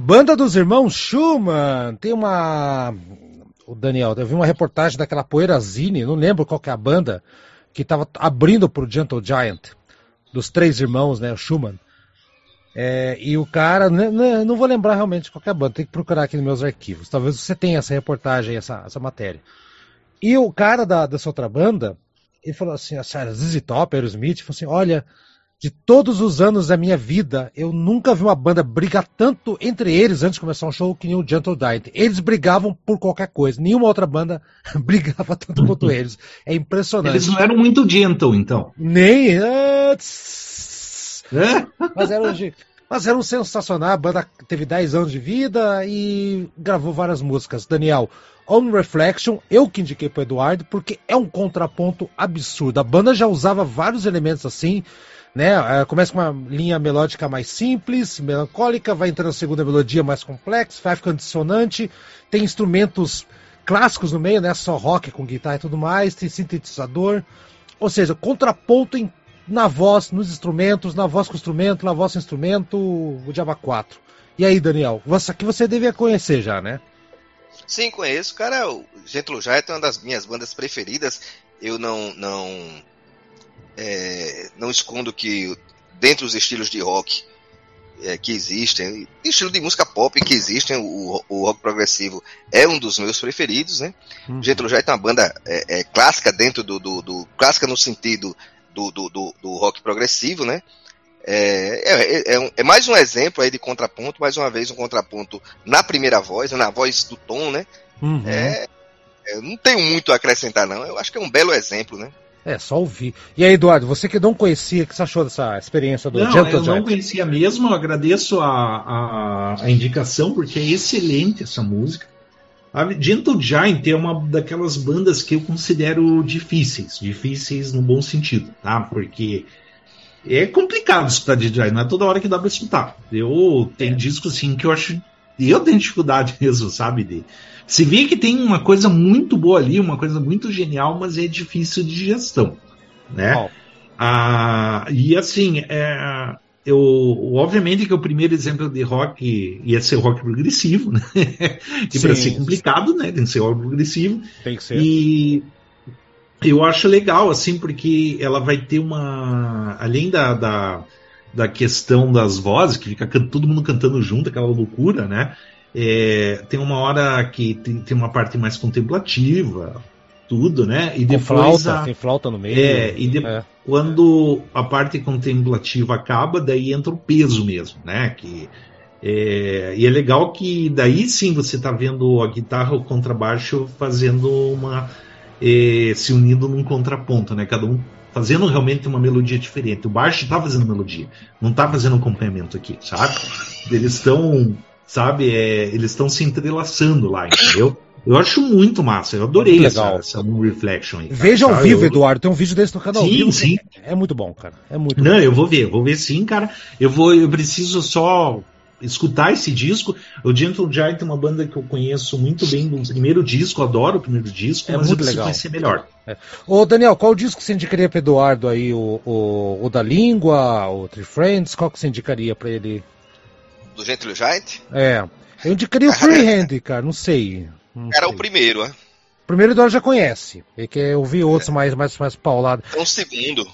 banda dos irmãos Schumann tem uma. O Daniel, eu vi uma reportagem daquela Poeirazine, não lembro qual que é a banda, que estava abrindo para o Gentle Giant, dos três irmãos, né, o Schumann. É, e o cara, né, né, não vou lembrar realmente qual é a banda, tem que procurar aqui nos meus arquivos. Talvez você tenha essa reportagem, essa, essa matéria. E o cara da, dessa outra banda, ele falou assim, a ZZ Top, Aerosmith, falou assim, olha, de todos os anos da minha vida, eu nunca vi uma banda brigar tanto entre eles antes de começar um show que nem o Gentle Giant. Eles brigavam por qualquer coisa. Nenhuma outra banda brigava tanto quanto eles. É impressionante. Eles não eram muito gentle, então. Nem. Ah, é? Mas eram, mas eram sensacionais. A banda teve 10 anos de vida e gravou várias músicas. Daniel, On Reflection, eu que indiquei para Eduardo, porque é um contraponto absurdo. A banda já usava vários elementos assim né? É, começa com uma linha melódica mais simples, melancólica, vai entrando na segunda melodia mais complexa, vai ficando dissonante, tem instrumentos clássicos no meio, né? Só rock com guitarra e tudo mais, tem sintetizador, ou seja, contraponto em, na voz, nos instrumentos, na voz com instrumento, na voz com instrumento, o Java 4. E aí, Daniel, você que você devia conhecer já, né? Sim, conheço, cara. O Gentlo Giant é uma das minhas bandas preferidas. Eu não não é, não escondo que dentro dos estilos de rock é, que existem, estilo de música pop que existem, o, o, rock progressivo é um dos meus preferidos, né? Uhum. Getro Jet é uma banda é, é, clássica dentro do, do, do, clássica no sentido do, do, do, do rock progressivo, né? É, é, é, um, é, mais um exemplo aí de contraponto, mais uma vez um contraponto na primeira voz, na voz do tom, né? Uhum. É, não tenho muito a acrescentar, não. Eu acho que é um belo exemplo, né? É, só ouvir. E aí, Eduardo, você que não conhecia, o que você achou dessa experiência do não, Gentle Eu não conhecia mesmo, eu agradeço a, a, a, indicação, porque é excelente essa música. A Gentle Giant é uma daquelas bandas que eu considero difíceis, difíceis no bom sentido, tá? Porque é complicado escutar Giant, não é toda hora que dá pra escutar. Eu tenho é. discos assim que eu acho. Eu tenho dificuldade mesmo, sabe? De, se vê que tem uma coisa muito boa ali, uma coisa muito genial, mas é difícil de gestão, né? Oh. Ah, e assim, é, eu, obviamente que o primeiro exemplo de rock ia ser rock progressivo, né? que para ser complicado, né? Tem que ser rock progressivo. Tem que ser. E eu acho legal, assim, porque ela vai ter uma. Além da, da, da questão das vozes, que fica todo mundo cantando junto, aquela loucura, né? É, tem uma hora que tem, tem uma parte mais contemplativa, tudo, né? E depois flauta, a... tem flauta no meio. É, e de... é. quando a parte contemplativa acaba, daí entra o peso mesmo, né? Que é... e é legal que daí sim você está vendo a guitarra, o contrabaixo fazendo uma é... se unindo num contraponto, né? Cada um fazendo realmente uma melodia diferente. O baixo está fazendo melodia, não está fazendo acompanhamento aqui, sabe? Eles estão, sabe? É... eles estão se entrelaçando lá, entendeu? Eu acho muito massa, eu adorei legal. essa, essa Reflection aí. Cara, Veja ao vivo, eu... Eduardo, tem um vídeo desse no canal. Sim, vivo, sim. É muito bom, cara. É muito Não, bom. eu vou ver, vou ver sim, cara. Eu vou, eu preciso só escutar esse disco. O Gentle Giant é uma banda que eu conheço muito bem do primeiro disco, adoro o primeiro disco, é mas muito eu legal. conhecer melhor. É. Ô, Daniel, qual disco você indicaria para Eduardo aí? O, o, o, da Língua, o Three Friends? Qual que você indicaria para ele? Do Gentle Giant? É. Eu indicaria o Freehand, cara, não sei. Não Era sei. o primeiro, né? primeiro Eduardo já conhece. Ele quer ouvir outros é. mais, mais, mais paulados. É o segundo.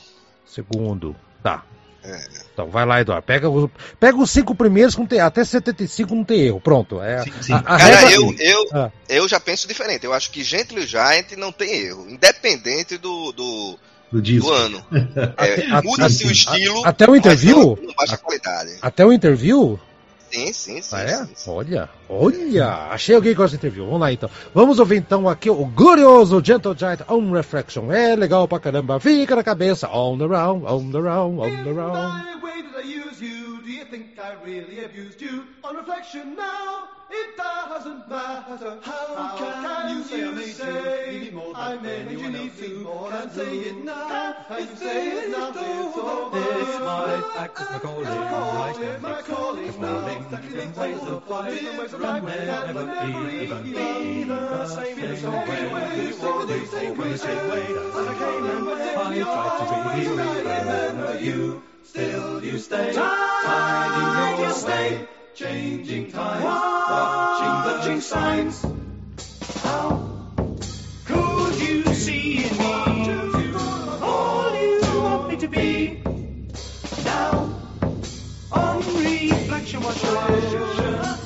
Segundo. Tá. É. Então vai lá, Eduardo. Pega, os, pega os cinco primeiros, com te, até 75 não tem erro. Pronto. É, sim, sim. A, a Cara, eu, eu, ah. eu já penso diferente. Eu acho que Gentle Giant não tem erro. Independente do, do, do, disco. do ano. É, Muda-se o estilo. Até o interview? Não, não baixa a qualidade. Até o interview? Sim, sim, sim. Ah, é? Sim, sim. Olha, olha. Achei alguém que gosta de interview. Vamos lá então. Vamos ouvir então aqui o glorioso Gentle Giant On Reflection. É legal pra caramba. Fica na cabeça. On the round, on the round, on the round. think I really abused you? On reflection now, it doesn't matter. How, How can, can, you say, you say I made you need to? More can say it now. Can you say it now? It's over. This might act as my calling. My calling now. Different ways of life. Can be even be the same in I remember you. Still you stay your changing times, watching the signs. How could you see in me all you want me to be? Now, on reflection, what shall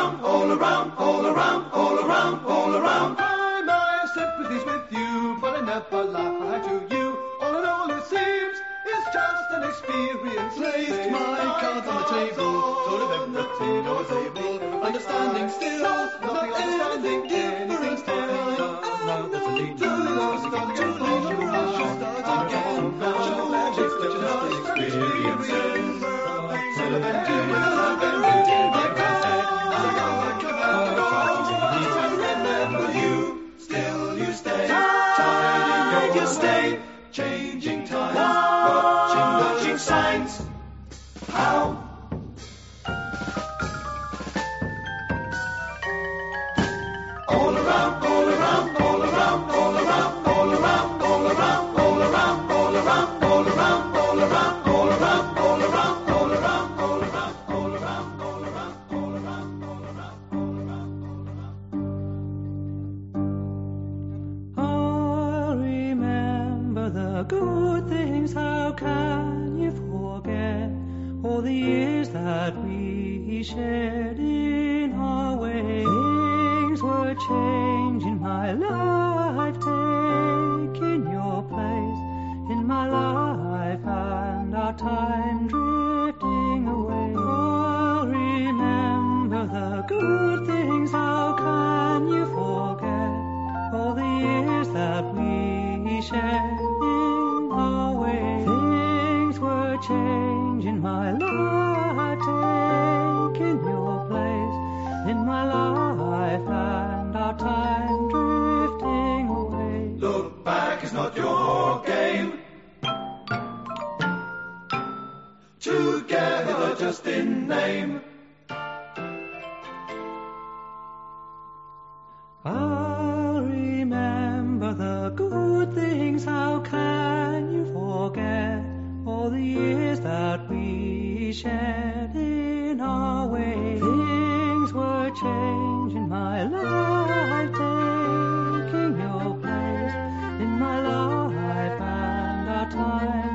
around, all around, all around, all around, all around. I my sympathies with you, but I never lie to you. All in all, it seems it's just an experience. Placed my cards on the table, sort of everything I was able. Understanding still, nothing understanding different still. Now that's a lead. Starting to look around, start again. Now, magic, just an experience. Stay, changing times, watching, watching signs. How? Shared in our way? Things were changing my life, taking your place in my life, and our time drifting away. Oh, remember the good things. How can you forget all the years that we shared in our way? Things were changing your game. Together just in name. I'll remember the good things. How can you forget all the years that we shared in our way, things were changing my life, time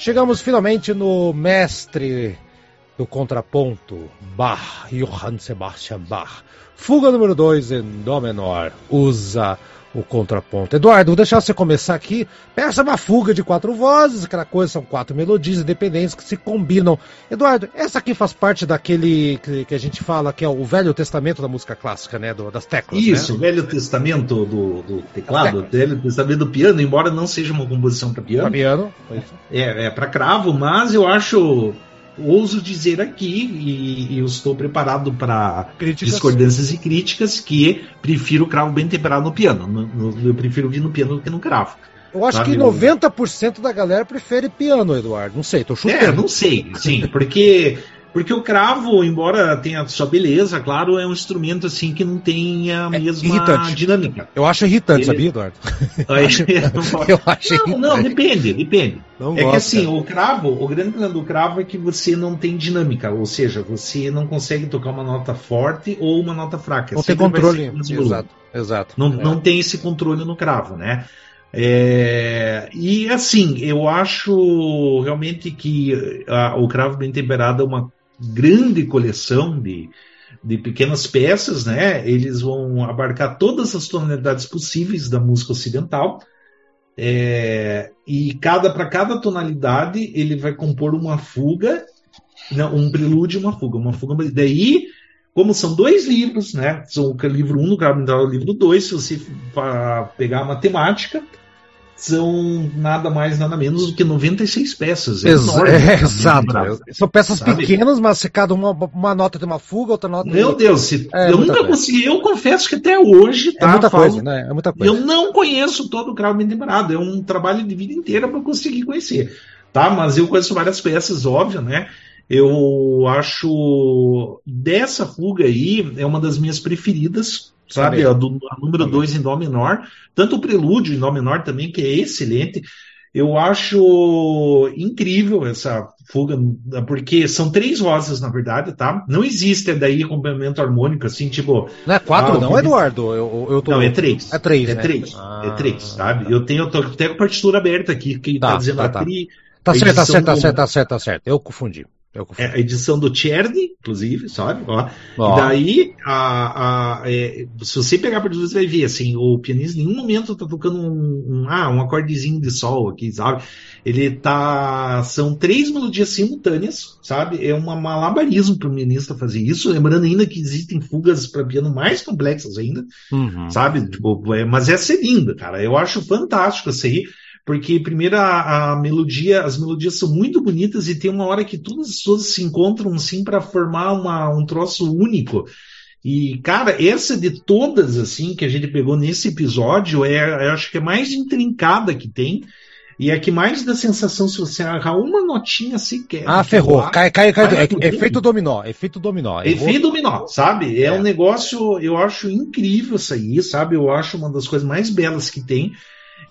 Chegamos finalmente no mestre do contraponto, Bach, Johann Sebastian Bach. Fuga número 2 em Dó menor, usa o contraponto. Eduardo, vou deixar você começar aqui. Peça uma fuga de quatro vozes, aquela coisa, são quatro melodias independentes que se combinam. Eduardo, essa aqui faz parte daquele que, que a gente fala que é o Velho Testamento da música clássica, né? Do, das teclas. Isso, né? o Velho Testamento do, do teclado, o Velho Testamento do piano, embora não seja uma composição para piano, Pra piano. Pois. é, é para cravo, mas eu acho, ouso dizer aqui, e, e eu estou preparado para discordâncias e críticas, que prefiro o cravo bem temperado no piano. No- no- eu prefiro ouvir no piano do que no cravo. Eu acho Sabe, que eu- 90% da galera prefere piano, Eduardo. Não sei, tô chutando. É, não sei, sim, porque porque o cravo, embora tenha sua beleza, claro, é um instrumento assim que não tem a mesma irritante. dinâmica. Eu acho irritante, Ele- sabia, Eduardo? Aí- Eu acho Não, não, irritante. depende, depende. Não é que assim, cara. o cravo, o grande problema do cravo é que você não tem dinâmica, ou seja, você não consegue tocar uma nota forte ou uma nota fraca. Não tem Sempre controle. Exato, exato. Não, É. não tem esse controle no cravo, né? É, e assim, eu acho realmente que a- o cravo bem temperado é uma grande coleção de, de pequenas peças, né? Eles vão abarcar todas as tonalidades possíveis da música ocidental. É, e cada para cada tonalidade ele vai compor uma fuga, não, um prelúdio e uma fuga, uma fuga. Daí, como são dois livros, né? São o livro 1 um, no e o livro 2, se você pegar a matemática, são nada mais, nada menos do que 96 peças. É Ex- enorme, é, tá? exato. São peças Sabe? pequenas, mas se cada uma, uma nota tem uma fuga, outra nota Meu Deus, se- É eu muita nunca coisa. consegui, eu confesso que até hoje, É tá? muita falo- coisa, né? É muita coisa. Eu não conheço todo o cravo bem temperado, é um trabalho de vida inteira para conseguir conhecer, tá? Mas eu conheço várias peças, óbvio, né? Eu acho dessa fuga aí é uma das minhas preferidas, sabe? A, do, a número 2 em dó menor, tanto o prelúdio em dó menor também que é excelente. Eu acho incrível essa fuga, porque são três vozes, na verdade, tá? Não existe daí acompanhamento harmônico, assim, tipo, Não é quatro, Ah, não, Eduardo? Eu, eu tô... não, é três. É três, É né? três. Ah. É três, sabe? Eu tenho, eu tô até com a partitura aberta aqui, que tá, Tá, dizendo tá, a tá. tri, Tá certo, tá certo, tá certo, tá certo, tá certo. Eu confundi. É confundi. a edição do Czerny, inclusive, sabe? Ó. Ó. E daí, a, a- é, se você pegar a partitura, você vai ver, assim, o pianista em nenhum momento tá tocando um, um, ah, um acordezinho de sol aqui, sabe? Ele tá. São três melodias simultâneas, sabe? É um malabarismo para o pianista fazer isso. Lembrando ainda que existem fugas para piano mais complexas ainda, Uhum. sabe? Tipo, é- mas essa é linda, cara. Eu acho fantástico isso aí. Porque primeiro a, a melodia, as melodias são muito bonitas e tem uma hora que todas, todas se encontram assim para formar uma, um troço único. E, cara, essa de todas, assim, que a gente pegou nesse episódio, é, eu acho que é mais intrincada que tem. E é a que mais dá sensação se você agarrar uma notinha sequer. Ah, ferrou. lá, Cai, cai, cai. Vai É, efeito dominó. Efeito dominó. Errou. Efeito dominó, sabe? É, É. um negócio, eu acho incrível isso aí, sabe? Eu acho uma das coisas mais belas que tem.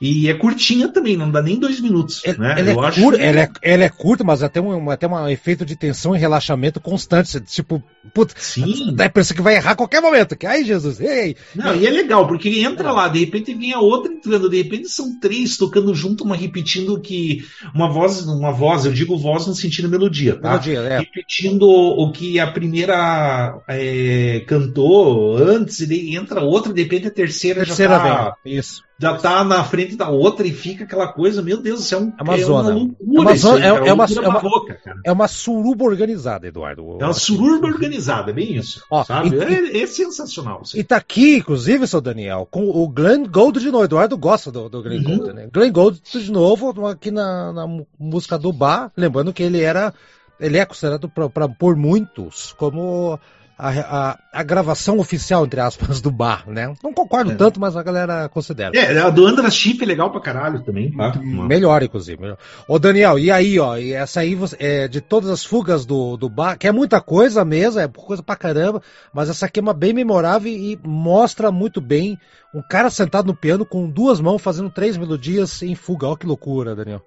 E é curtinha também, não dá nem dois minutos. Ele, né? ele eu é acho curto, ele, é, ele é curto, mas até um, até um efeito de tensão e relaxamento constante. Você, Tipo, putz, Sim. dá a impressão que vai errar a qualquer momento. Que, ai, Jesus, ei, Não, e é legal, porque entra lá, de repente vem a outra entrando, de repente são três tocando junto, uma repetindo que. Uma voz, uma voz, eu digo voz no sentido melodia, tá? melodia, é. Repetindo o que a primeira é, cantou antes, e daí entra outra, de repente a terceira, Terceira já tá. vem. Isso. Já tá na frente da outra e fica aquela coisa, meu Deus, isso é, um, É uma zona. loucura. É uma zona- é- é uma- é uma- maluca, cara. É uma suruba organizada, Eduardo. É uma sururba organizada, é bem isso. Ó, sabe? e- é, é sensacional. E tá aqui, inclusive, seu Daniel, com o Glenn Gould de novo. Eduardo gosta do, do Glenn Uhum. Gould, né? Glenn Gould de novo aqui na, na música do Bar, lembrando que ele era, ele é considerado pra, pra- por muitos como a, a- a gravação oficial, entre aspas, do Bar, né? Não concordo É. tanto, mas a galera considera. É, a do Andras Chip é legal pra caralho também, tá? Melhor, inclusive. Melhor. Ô, Daniel, e aí, ó, e essa aí, é, de todas as fugas do, do bar, que é muita coisa mesmo, é coisa pra caramba, mas essa aqui é uma bem memorável e mostra muito bem um cara sentado no piano com duas mãos fazendo três melodias em fuga. Olha que loucura, Daniel.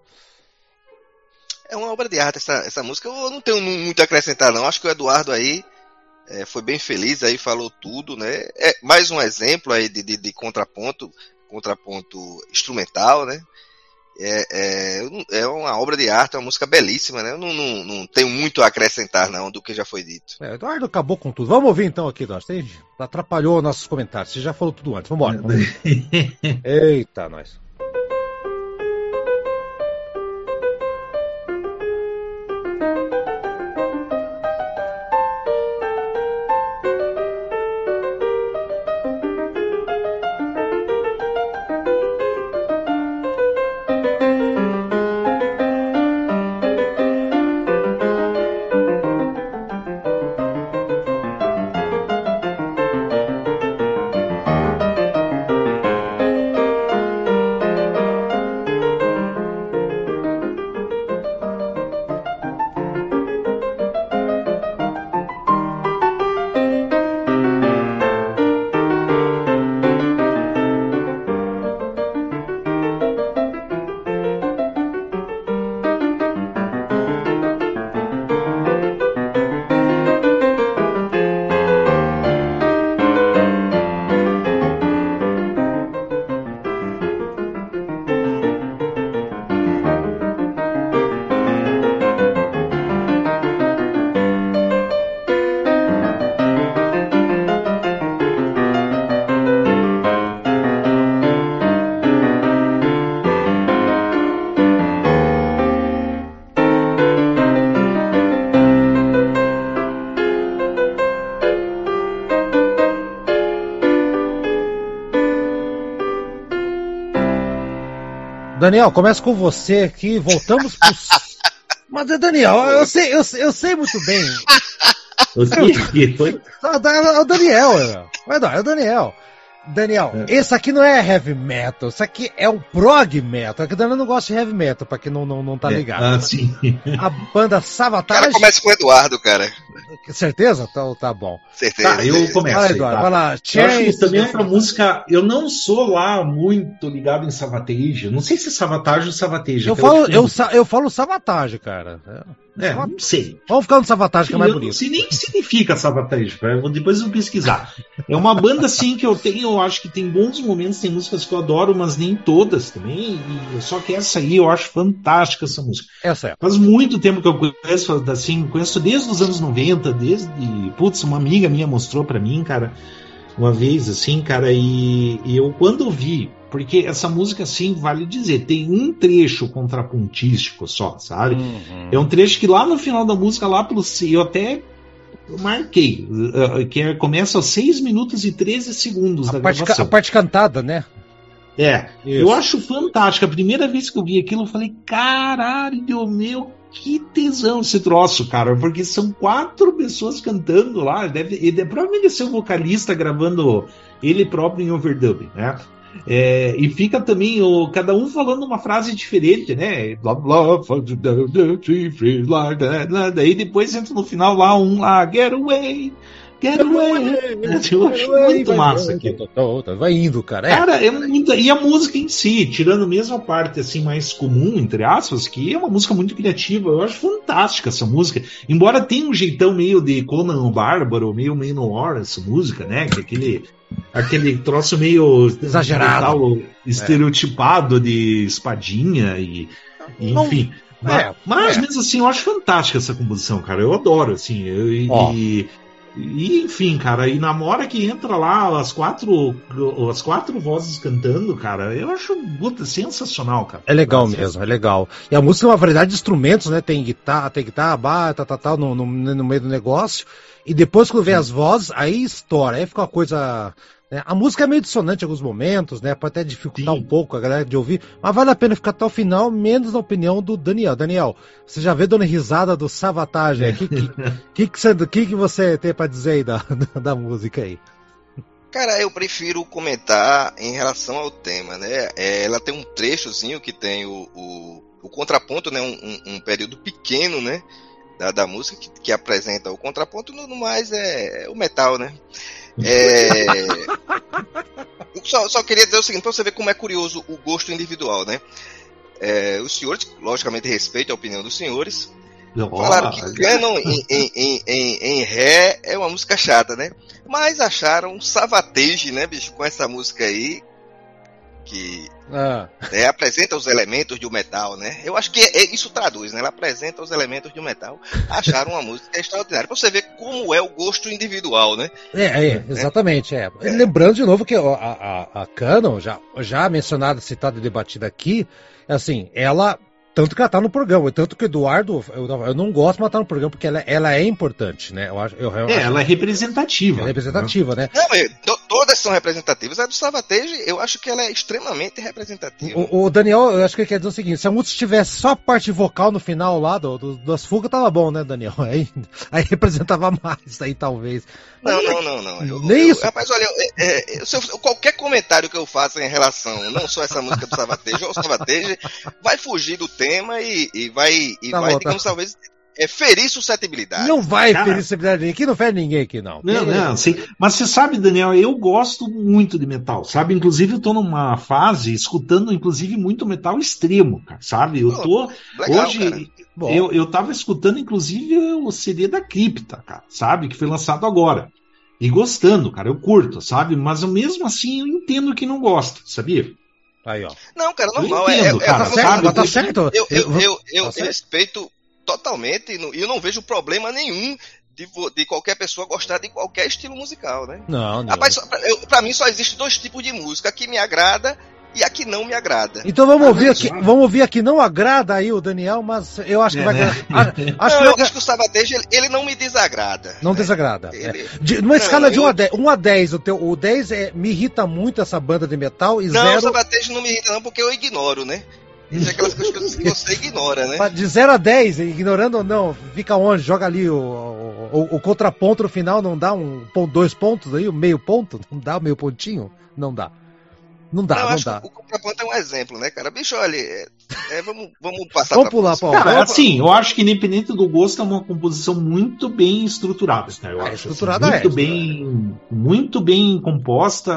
É uma obra de arte essa, essa música. Eu não tenho mu- muito a acrescentar, não. Acho que o Eduardo aí é, foi bem feliz, aí falou tudo, né? É mais um exemplo aí de, de, de contraponto, contraponto instrumental, né? É, é, é uma obra de arte, é uma música belíssima, né? Eu não, não, não tenho muito a acrescentar, não, do que já foi dito. É, Eduardo acabou com tudo. Vamos ouvir então aqui, Eduardo. Você atrapalhou nossos comentários. Você já falou tudo antes. Vambora. Eita, nós. Daniel, começa com você aqui. Voltamos pro. Mas, Daniel, eu sei, eu, sei- eu sei muito bem. O que que foi? É o Daniel, é o- é o Daniel. Daniel, É. esse aqui não é heavy metal, isso aqui é um prog metal. Que o Daniel não gosta de heavy metal, pra quem não, não, não tá ligado. Ah, sim. A banda O cara Savatage. começa com o Eduardo, cara. Certeza? Então tá bom. Certeza. Tá, eu começo. Vai, Eduardo, tá? vai lá. Eu acho que também é outra música. Eu não sou lá muito ligado em Savatage. Não sei se é Savatage ou Savatage. Eu aquela falo, eu, eu falo Savatage, cara. É, não sei. Vamos ficar no Savatage, que é mais eu não bonito. sei nem o que significa Savatage. Depois eu vou pesquisar. É uma banda assim que eu tenho, eu acho que tem bons momentos, tem músicas que eu adoro, mas nem todas também. E, só que essa aí eu acho fantástica essa música. Essa é. Faz muito tempo que eu conheço, assim, conheço desde os anos 90, desde. Putz, uma amiga minha mostrou pra mim, cara, uma vez, assim, cara, e, e eu quando vi porque essa música, assim, vale dizer, tem um trecho contrapontístico só, sabe? Uhum. É um trecho que lá no final da música, lá pelo. Eu até marquei, uh, que é- começa aos 6 minutos e 13 segundos da A parte, ca- gravação. a parte cantada, né? É, Isso. eu acho fantástico. A primeira vez que eu vi aquilo, eu falei, caralho, meu, que tesão esse troço, cara. Porque são quatro pessoas cantando lá. Deve, ele deve, provavelmente deve ser o vocalista gravando ele próprio em overdub, né? É, e fica também o, cada um falando uma frase diferente, né? Blá blá, daí depois entra no final lá um lá, get away, get away. Eu acho muito massa aqui. Vai indo, cara. É. Cara, é muito. E a música em si, tirando mesmo a parte assim mais comum, entre aspas, que é uma música muito criativa, eu acho fantástica essa música. Embora tenha um jeitão meio de Conan o Bárbaro, meio Manowar essa música, né? Que é aquele, aquele troço meio Exagerado. tal, estereotipado de espadinha e. Não- Enfim. é, mas, mas é. mesmo assim, eu acho fantástica essa composição, cara. Eu adoro, assim. eu- Ó. e, e, enfim, cara, e na hora que entra lá as quatro, as quatro vozes cantando, cara, eu acho puta, sensacional, cara. É legal mesmo, é legal. E a música tem uma variedade de instrumentos, né? Tem guitarra, tem guitarra, bar, tal, tal, tal, no, no, no meio do negócio. E depois quando vem as vozes, aí estoura, aí fica uma coisa. Né? A música é meio dissonante em alguns momentos, né? Pode até dificultar Sim. um pouco a galera de ouvir, mas vale a pena ficar até o final, menos na opinião do Daniel. Daniel, você já vê dando risada do Savatage aí? O que, que, você, que, que você tem pra dizer aí da, da música aí? Cara, eu prefiro comentar em relação ao tema, né? É, ela tem um trechozinho que tem o, o, o contraponto, né? Um, um- um período pequeno, né? Da, da música que, que apresenta o contraponto, no, no mais é o metal, né? É, só, só queria dizer o seguinte, pra você ver como é curioso o gosto individual, né? É, os senhores, logicamente, respeito a opinião dos senhores, Falaram que Canon em, em, em, em, em Ré é uma música chata, né? Mas acharam um savatage, né, bicho, com essa música aí, que Ah, né, apresenta os elementos de um metal, né? Eu acho que é- é- isso traduz, né? Ela apresenta os elementos de um metal. Acharam uma música extraordinária. Pra você ver como é o gosto individual, né? É, é, exatamente, é. Lembrando de novo que a, a, a Canon, já, já mencionada, citada e debatida aqui, assim, ela. Tanto que ela tá no programa, tanto que o Eduardo, eu, eu não gosto, mas tá no programa, porque ela, ela é importante, né? Eu acho, eu, eu É, acho ela é representativa. ela é representativa, né? Não, to- todas são representativas. A do Savatage, eu acho que ela é extremamente representativa. O, o Daniel, eu acho que ele quer dizer o seguinte: se a música tivesse só a parte vocal no final lá do, do- das fugas, tava bom, né, Daniel? Aí, aí representava mais, aí talvez. Não, não, não, não. Eu, Nem eu- isso. Rapaz, olha, eu- é, é, eu- qualquer comentário que eu faça em relação, não só essa música do Savatejo, ou Savatejo, vai fugir do tema e, e vai, e Tá vai bom, digamos, tá. talvez, é, ferir suscetibilidade. Não vai Cara. ferir ninguém, aqui não fere ninguém aqui, não. Não, não, sim. Mas você sabe, Daniel, eu gosto muito de metal, sabe? Inclusive, eu tô numa fase escutando, inclusive, muito metal extremo, cara, sabe? Eu tô. Legal, hoje, cara. Eu, eu tava escutando, inclusive, o CD da Cripta, cara, sabe? Que foi lançado agora. E gostando, cara, eu curto, sabe? Mas eu, mesmo assim eu entendo que não gosta, sabia? Aí, ó. Não, cara, Eu normal. entendo, é, é, cara, é, certo, sabe? tá certo. Eu, eu, Eu- eu, eu tá respeito totalmente e eu não vejo problema nenhum de, de qualquer pessoa gostar de qualquer estilo musical, né? Não, não. Rapaz, pra, eu- pra mim só existe dois tipos de música, que me agrada e a que não me agrada. Então vamos ouvir aqui, já. vamos ouvir aqui, não agrada aí o Daniel, mas eu acho que É, vai. né? a- Acho não, que eu acho que o Savatage, ele, ele não me desagrada. Não né? desagrada. Ele- É. De- numa Não, escala de 1 eu- a 10, 1 a 10 o, teu, o 10 é, me irrita muito essa banda de metal e Não, o zero, Savatage não me irrita não, porque eu ignoro, né? Isso é aquelas coisas que você ignora, né? de 0 a 10, ignorando ou não, fica onde? Joga ali o, o, o- o contraponto no final, não dá um ponto, dois pontos aí, um meio ponto? Não dá um meio pontinho? Não dá. Não dá, Não, eu não acho dá. que o contraponto é um exemplo, né, cara? Bicho, olha, é, é, vamos, vamos passar Vamos pra pular. Paulo. Cara, vamos- assim, eu acho que independente do gosto, é uma composição muito bem estruturada, né? Eu É, acho, estruturada assim, é, muito bem, muito bem composta.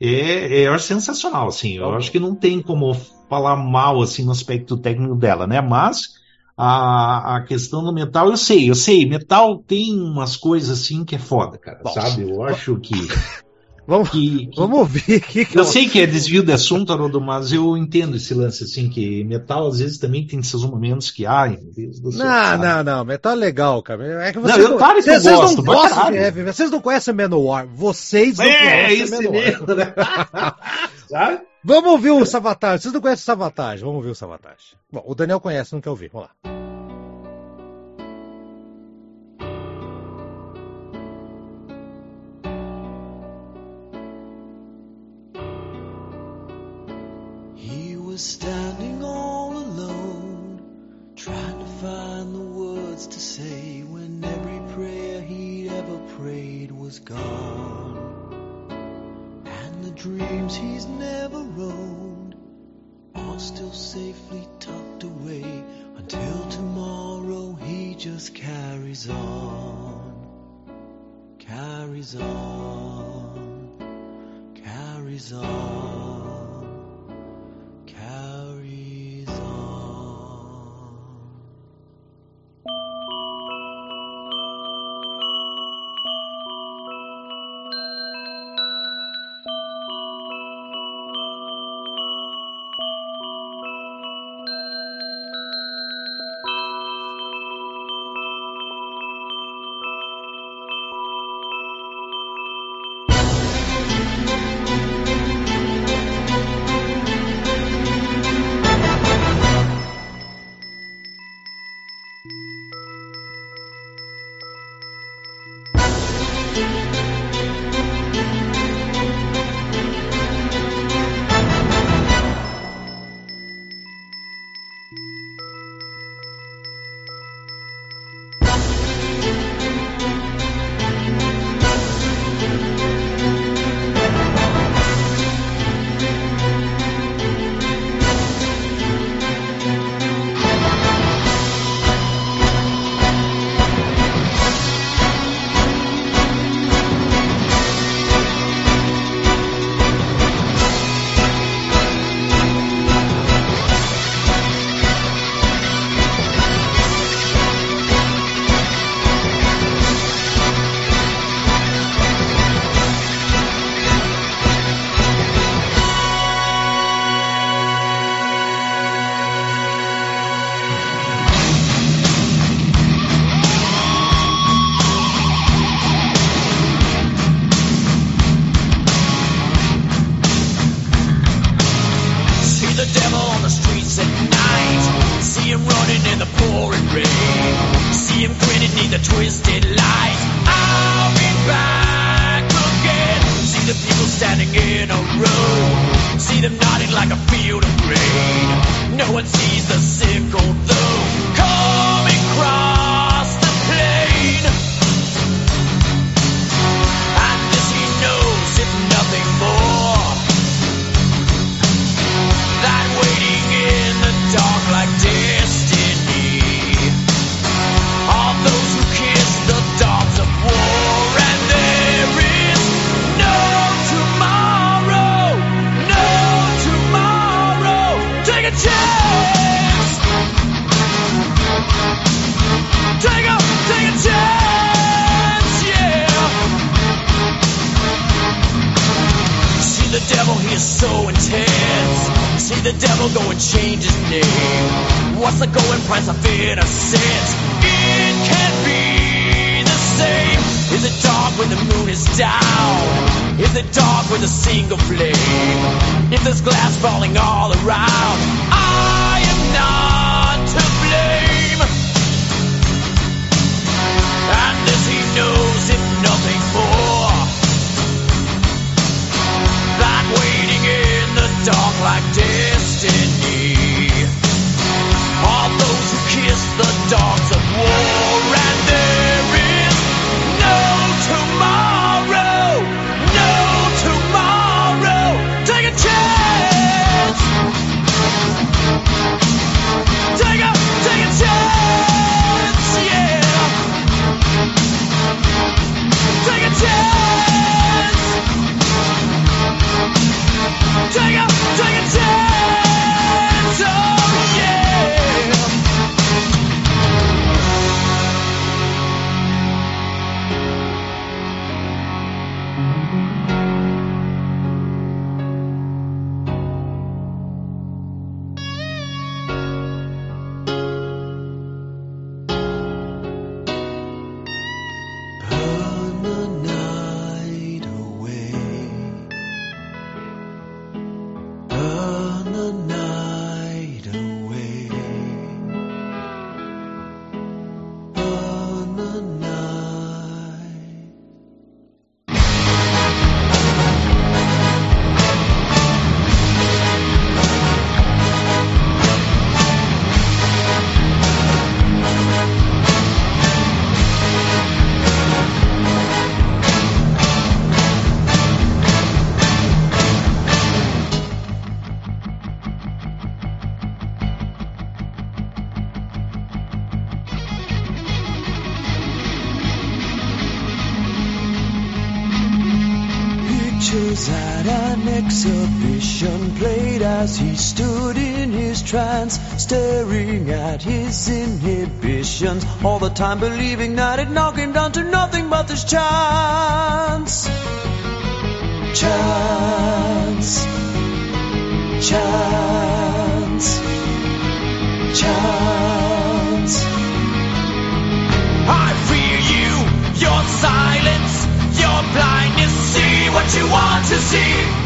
É, é, sensacional, assim. Eu acho que não tem como falar mal assim no aspecto técnico dela, né? Mas a, a questão do metal, eu sei, eu sei, metal tem umas coisas assim que é foda, cara, Bom, sabe? Eu acho que, Vamos, que, que... vamos ouvir aqui. Que eu, sei que é desvio de assunto, Haroldo, mas eu entendo esse lance, assim, que metal às vezes também tem seus momentos que, há meu do. Não, não, não, metal é legal, cara. É que vocês não, eu, claro que vocês, gosto, não gostam de heavy, vocês não conhecem Menor, vocês não é, conhecem é isso Mesmo, né? sabe? Vamos ouvir o Savatage. Vocês não conhecem o Savatage, vamos ouvir o Savatage. Bom, o Daniel conhece, não quer ouvir, vamos lá. was standing all alone, trying to find the words to say when every prayer he'd ever prayed was gone. And the dreams he's never owned are still safely tucked away until tomorrow he just carries on, carries on, carries on. As he stood in his trance, staring at his inhibitions, all the time believing that it knocked him down to nothing but this chance. Chance. Chance. Chance. I fear you, your silence, your blindness. See what you want to see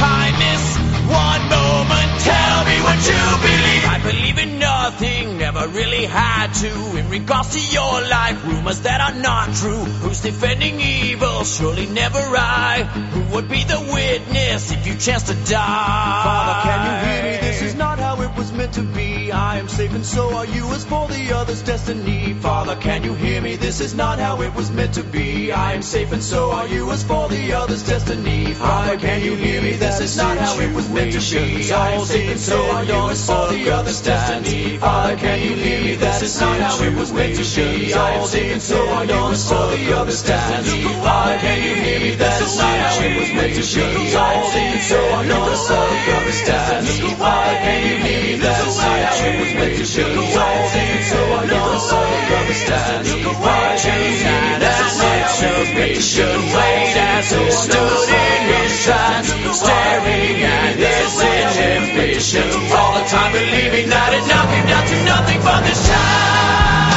kindness, one moment. Tell me what you believe. I believe in nothing, never really had to. In regards to your life, rumors that are not true. Who's defending evil? Surely never I. Who would be the witness if you chance to die? Father, can you hear me? This is not how it was meant to be. I am safe and so are you as for the other's destiny. Father, can you hear me? This is not how it was meant to be. I am safe and so are you as for the other's destiny. Father, can you hear me? This is not how it was meant to be. I am safe and so are you as for the other's destiny. Father, can you hear me? This is not how it was meant to be. I am safe and so are you as for the other's destiny. Father, can you hear me? This is not how it was meant to be. I am safe and so are you as for the other's destiny. Father, can you hear me? This is not how shoes with your shoes on. So I know so you understand. White shoes, that's right shoes with your shoes on. So I stood in his trance, staring at this inhibition all the time, believing that it now came down to nothing but this time.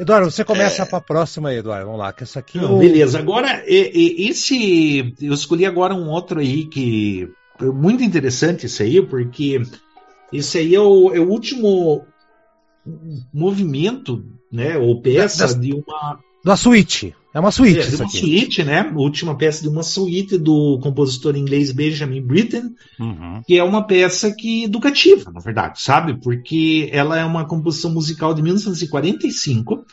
Eduardo, você começa para a próxima aí, Eduardo. Vamos lá, que essa aqui. Não, beleza. Agora, esse. Eu escolhi agora um outro aí que. é Muito interessante esse aí, porque esse aí é o, é o último movimento, né? Ou peça Da- de uma. Da suíte. É uma suíte É, de isso uma aqui. suíte, né? A última peça de uma suíte do compositor inglês Benjamin Britten, Uhum. que é uma peça que educativa, na verdade, sabe? Porque ela é uma composição musical de 1945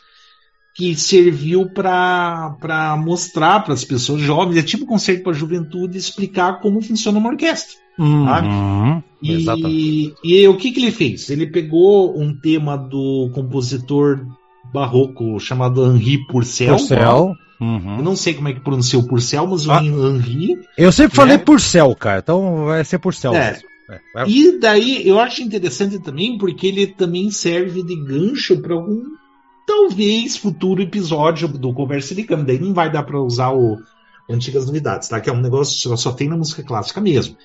que serviu para mostrar para as pessoas jovens, é tipo um concerto para a juventude, explicar como funciona uma orquestra. Uhum. E, e o que, que ele fez? Ele pegou um tema do compositor barroco chamado Henri Purcell. Purcell. Eu Uhum. não sei como é que pronuncia o Purcell, mas o Ah. Henri Eu sempre falei Né? Purcell, cara. Então vai ser Purcell. É. mesmo. É, vai- E daí eu acho interessante também porque ele também serve de gancho para algum talvez futuro episódio do Conversa de Cama. Daí não vai dar para usar o Antigas Novidades, tá? Que é um negócio que só, só tem na música clássica mesmo.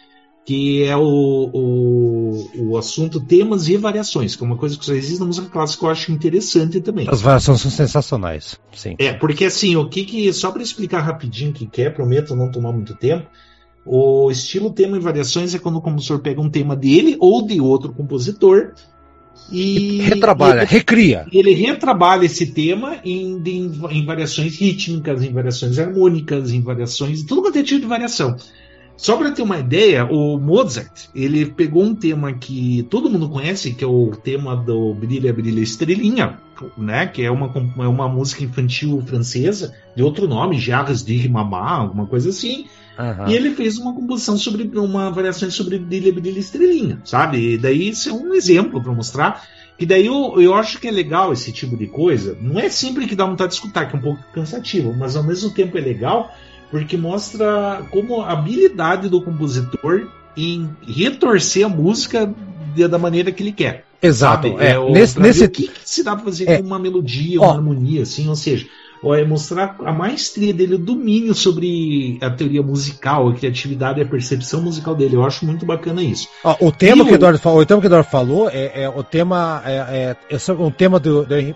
Que é o, o, o assunto temas e variações, que é uma coisa que só existe na música clássica que eu acho interessante também. As variações são sensacionais. Sim. É, porque assim, o que que. Só para explicar rapidinho o que que é, prometo não tomar muito tempo. O estilo tema e variações é quando o compositor pega um tema dele ou de outro compositor e. Retrabalha, e recria. ele retrabalha esse tema em, em, em variações rítmicas, em variações harmônicas, em variações. tudo quanto é tipo de variação. Só para ter uma ideia, o Mozart, ele pegou um tema que todo mundo conhece, que é o tema do Brilha, Brilha Estrelinha, né? Que é uma, é uma música infantil francesa, de outro nome, Jarres de Mamá, alguma coisa assim. Aham. E ele fez uma composição sobre uma variação sobre Brilha, Brilha Estrelinha, sabe? E daí isso é um exemplo para mostrar. E daí eu, eu acho que é legal esse tipo de coisa. Não é sempre que dá vontade de escutar, que é um pouco cansativo, mas ao mesmo tempo é legal porque mostra como a habilidade do compositor em retorcer a música da maneira que ele quer. Exato. sabe? É, o- nesse, pra nesse, o que, que se dá para fazer É. com uma melodia, Ó. uma harmonia, assim, ou seja, ó, é mostrar a maestria dele, o domínio sobre a teoria musical, a criatividade e a percepção musical dele. Eu acho muito bacana isso. Ó, o tema E que o- Eduardo falou, o tema que o Eduardo falou é, é o tema é, é, é um tema do, do Ai,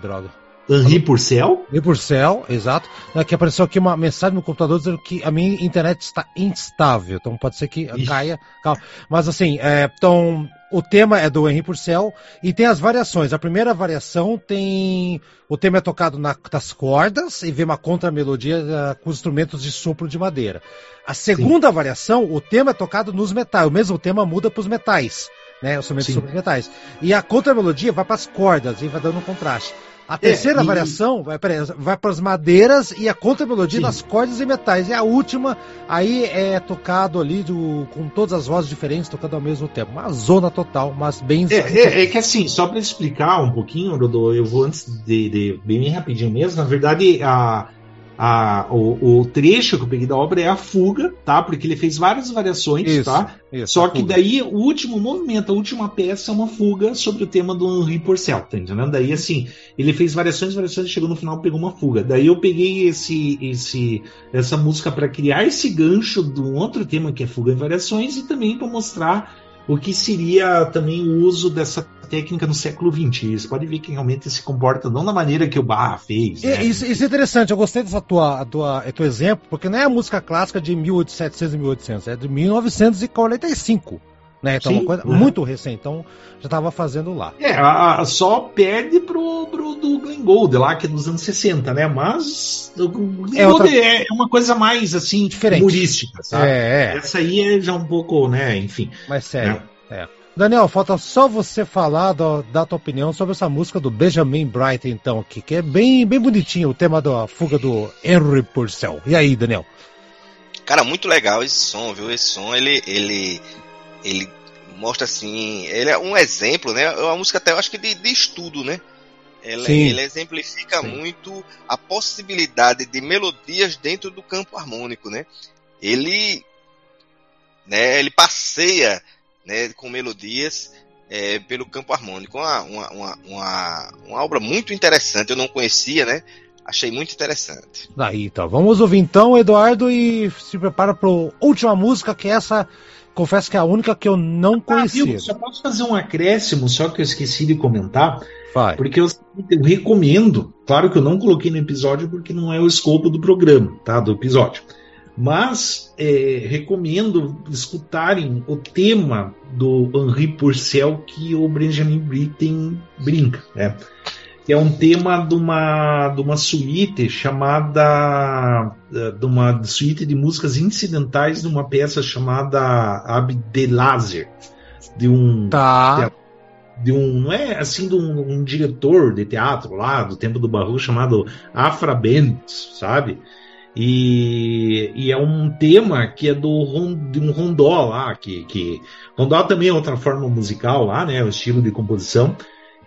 droga. Henri Purcell? Henri Purcell, exato. né, que apareceu aqui uma mensagem no computador dizendo que a minha internet está instável. Então pode ser que Ixi. caia. calma. Mas assim, é, então, O tema é do Henri Purcell e tem as variações. A primeira variação tem. O tema é tocado na- nas cordas e vem uma contramelodia ah, com instrumentos de sopro de madeira. A segunda variação, o tema é tocado nos metais. O mesmo tema muda para os metais, né? Os instrumentos Sim. de metais. E a contramelodia vai para as cordas e vai dando um contraste. A terceira e- variação vai, peraí, vai para as madeiras e a contramelodia nas cordas e metais. E a última, aí é tocado ali do- com todas as vozes diferentes, tocando ao mesmo tempo. Uma zona total, mas bem. É, é- é que assim, só para explicar um pouquinho, Rodô, eu vou antes de, de- bem rapidinho mesmo. Na verdade, a, a, o, o trecho que eu peguei da obra é a fuga, tá? Porque ele fez várias variações, Isso, tá? isso, Só que fuga. daí o último movimento, a última peça é uma fuga sobre o tema do Henri Porcel, tá entendendo? Daí assim, ele fez variações, variações, chegou no final pegou uma fuga. Daí eu peguei esse, esse essa música para criar esse gancho de um outro tema que é fuga e variações e também para mostrar o que seria também o uso dessa técnica no século XX. Você pode ver que realmente se comporta não da maneira que o Barra fez. Né? Isso, isso é interessante, eu gostei dessa tua, tua, teu exemplo, porque não é a música clássica de 1700 e 1800, é de 1945. Né? Então, Sim, uma coisa uhum. muito recente, então já estava fazendo lá. É, a- a- só perde pro, pro do Glenn Gould lá, que é dos anos 60, né? Mas o Glenn É Gould outra- é uma coisa mais assim, Diferente. humorística, sabe? É, é, Essa aí é já um pouco, né? Enfim. mas sério. É. Daniel, falta só você falar do- da tua opinião sobre essa música do Benjamin Bright, então, aqui, que é bem, bem bonitinho, o tema da fuga do Henry Purcell. E aí, Daniel? Cara, muito legal esse som, viu? Esse som, ele, ele, ele mostra assim, ele é um exemplo, né? É uma música até, eu acho que de, de estudo, né? Ela- exemplifica Sim. muito a possibilidade de melodias dentro do campo harmônico, né? Ele, né? Ele passeia, né? Com melodias é, pelo campo harmônico. Uma, uma, uma, uma, uma obra muito interessante. Eu não conhecia, né? Achei muito interessante. Daí, então. Vamos ouvir então, Eduardo, e se prepara para a última música, que é essa, confesso que é a única que eu não Ah, conhecia. viu? Só posso fazer um acréscimo, só que eu esqueci de comentar, Vai. porque eu, eu recomendo, claro que eu não coloquei no episódio porque não é o escopo do programa, tá? Do episódio. Mas é, recomendo escutarem o tema do Henri Purcell que o Benjamin Britten brinca, né? Que é um tema de uma, de uma suíte chamada. eh, de uma suíte de músicas incidentais de uma peça chamada Abdelazer, de um Tá. de um, não é assim, de um, um diretor de teatro lá do tempo do Barroco chamado Afra Bentes, sabe? E, e é um tema que é do de um rondó lá, que, que rondó também é outra forma musical lá, né? O estilo de composição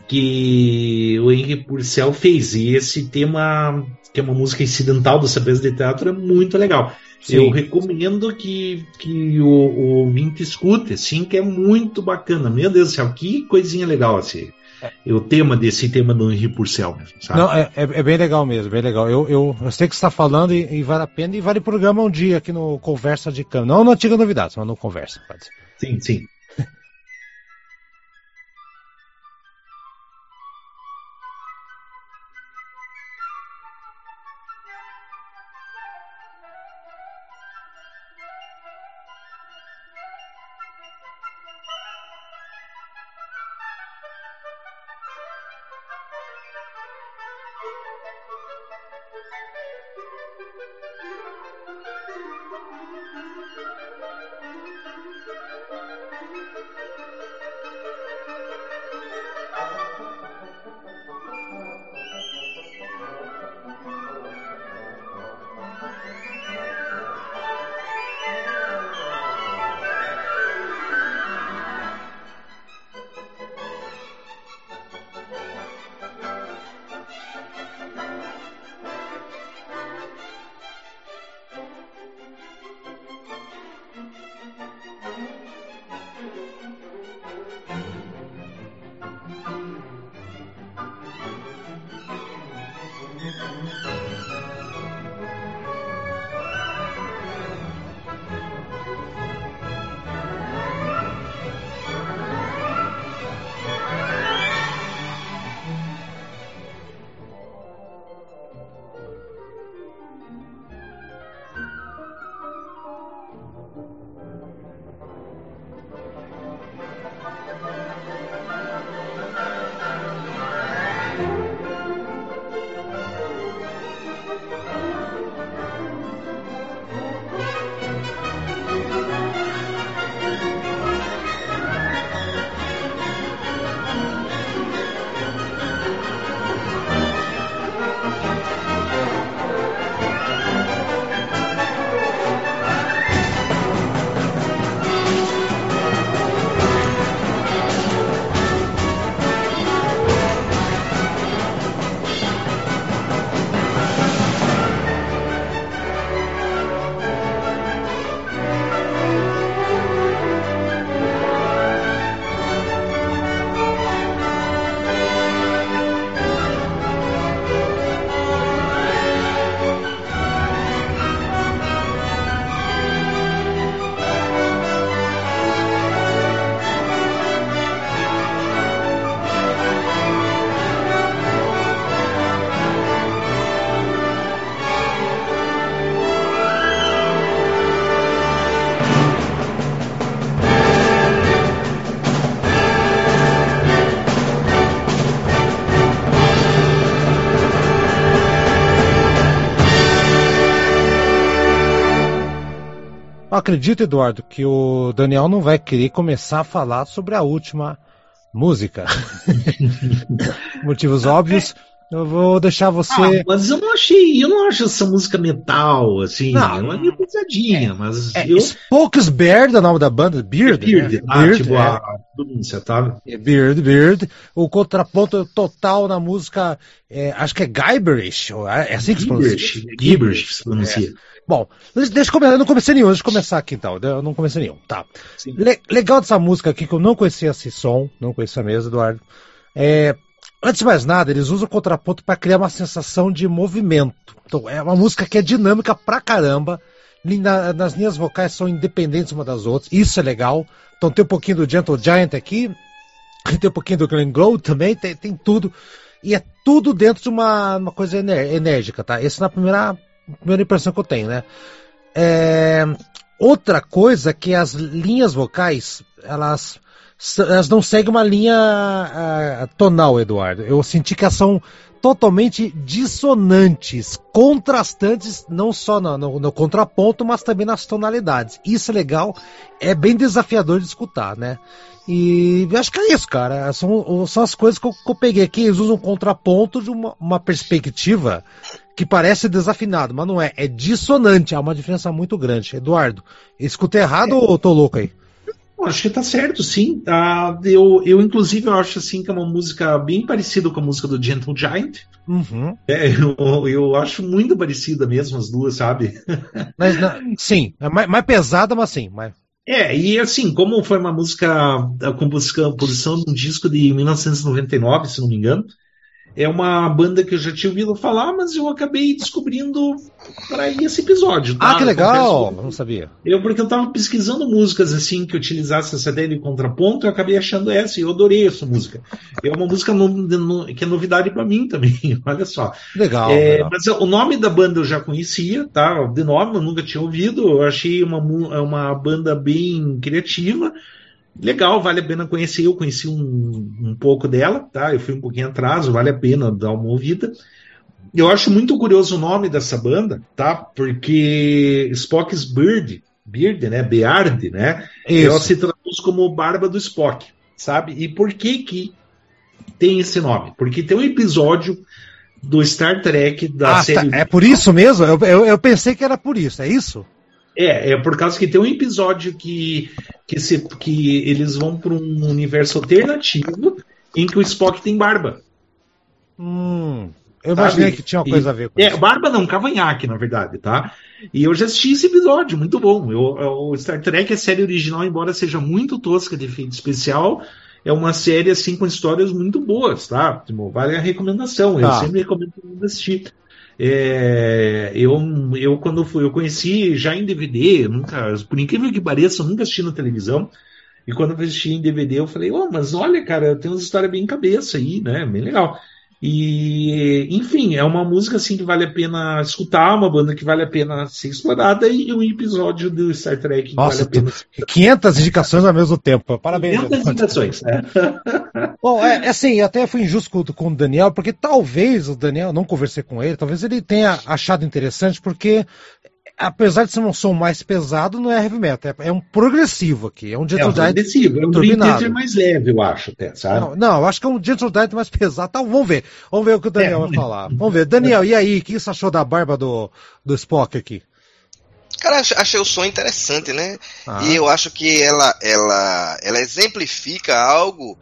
que o Henri Purcell fez. E esse tema, que é uma música incidental dessa peça de teatro, é muito legal. Eu Sim. recomendo que, que o, o ouvinte escute, assim, que é muito bacana. Meu Deus do céu, que coisinha legal assim. O tema desse tema do Henri Purcell, sabe? Não, é, é, é bem legal mesmo, bem legal. Eu, eu, eu sei que você está falando e, e vale a pena, e vale programa um dia aqui no Conversa de Câmara. Não no Antiga Novidades, mas no Conversa. Pode ser. Sim, sim. Acredito, Eduardo, que o Daniel não vai querer começar a falar sobre a última música. Motivos óbvios. Eu vou deixar você. Ah, mas eu não achei, eu não acho essa música metal, assim, Não. ela é meio pesadinha, mas É, eu. Spokes Beard é o nome da banda? Beard? Beard, né? ah, Beard, tipo é. a pronúncia, tá? É Beard, Beard. O contraponto total na música, é, acho que é Guyberish. ou É é assim que se pronuncia? Gibberish, Gibberish se pronuncia. Bom, deixa, deixa eu começar. Eu não comecei nenhum, deixa eu começar aqui então. Eu não comecei nenhum. Tá. Le- legal dessa música aqui, que eu não conhecia esse som, não conhecia mesmo, Eduardo. É, antes de mais nada, eles usam o contraponto para criar uma sensação de movimento. Então, é uma música que é dinâmica pra caramba. Nas linhas vocais são independentes uma das outras. Isso é legal. Então tem um pouquinho do Gentle Giant aqui. Tem um pouquinho do Glenn Glow também, tem, tem tudo. E é tudo dentro de uma, uma coisa enérgica, tá? Essa é a primeira, primeira impressão que eu tenho, né? É, outra coisa que as linhas vocais, elas, elas não seguem uma linha ah, tonal, Eduardo. Eu senti que elas são totalmente dissonantes, contrastantes, não só no, no- no contraponto, mas também nas tonalidades. Isso é legal, é bem desafiador de escutar, né? E acho que é isso, cara. São, são as coisas que eu, que eu peguei aqui. Eles usam contraponto de uma, uma perspectiva que parece desafinado, mas não é. É dissonante. Há uma diferença muito grande. Eduardo, escutei errado ou tô louco aí? Eu acho que tá certo, sim. Ah, eu, eu, inclusive, eu acho assim que é uma música bem parecida com a música do Gentle Giant. Uhum. É, eu, eu acho muito parecida mesmo as duas, sabe? Mas, na- sim, é mais, mais pesada, mas sim. Mas... É, e assim, como foi uma música, a composição, composição de um disco de 1999, se não me engano, é uma banda que eu já tinha ouvido falar, mas eu acabei descobrindo para esse episódio. tá? Ah, que Eu legal! confesso- Não sabia. Eu, porque eu tava pesquisando músicas assim que utilizasse essa ideia de contraponto, eu acabei achando essa e eu adorei essa música. É uma música no- no- que é novidade para mim também, olha só. Legal. É, legal. mas o nome da banda eu já conhecia, tá? De nome eu nunca tinha ouvido. Eu achei uma, é uma banda bem criativa. Legal, vale a pena conhecer. Eu conheci um, um pouco dela, tá? Eu fui um pouquinho atrás, vale a pena dar uma ouvida. Eu acho muito curioso o nome dessa banda, tá? Porque Spock's Bird, Beard, né? Beard, né? Ela Isso. se traduz como Barba do Spock, sabe? E por que que tem esse nome? Porque tem um episódio do Star Trek da Ah, série. tá, é por isso mesmo? Eu, eu, eu pensei que era por isso, é isso? É, é por causa que tem um episódio que, que, se, que eles vão para um universo alternativo em que o Spock tem barba. Hum, eu Sabe? imaginei que tinha uma E- coisa a ver com É, isso. barba não, cavanhaque, na verdade, tá? E eu já assisti esse episódio, muito bom. Eu, eu- o Star Trek, a série original, embora seja muito tosca de efeito especial, é uma série assim com histórias muito boas, tá? Tipo, vale a recomendação. Eu Tá. sempre recomendo assistir. É, eu, eu quando fui, eu conheci já em DVD, nunca, por incrível que pareça, nunca assisti na televisão. E quando eu assisti em DVD, eu falei, oh, mas olha, cara, tem uma história bem cabeça aí, né? Bem legal. E, enfim, é uma música assim que vale a pena escutar, uma banda que vale a pena ser explorada e um episódio do Star Trek que Nossa, vale a pena 500 indicações ao mesmo tempo. Parabéns. 500 Eduardo. indicações, né? Bom, é, é assim, até fui injusto com, com o Daniel, porque talvez o Daniel, não conversei com ele, talvez ele tenha achado interessante, porque apesar de ser um som mais pesado, não é heavy metal, é, é um progressivo aqui, é um É Gentle um Giant. progressivo, é um turbinado. Mais leve, eu acho, até, sabe? Não, não, eu acho que é um Gentle Giant mais pesado. Tá, vamos ver. Vamos ver o que o Daniel É. vai falar. Vamos ver. Daniel, e aí, o que você achou da barba do, do Spock aqui? Cara, ach- achei o som interessante, né? Ah. E eu acho que ela, ela, ela exemplifica algo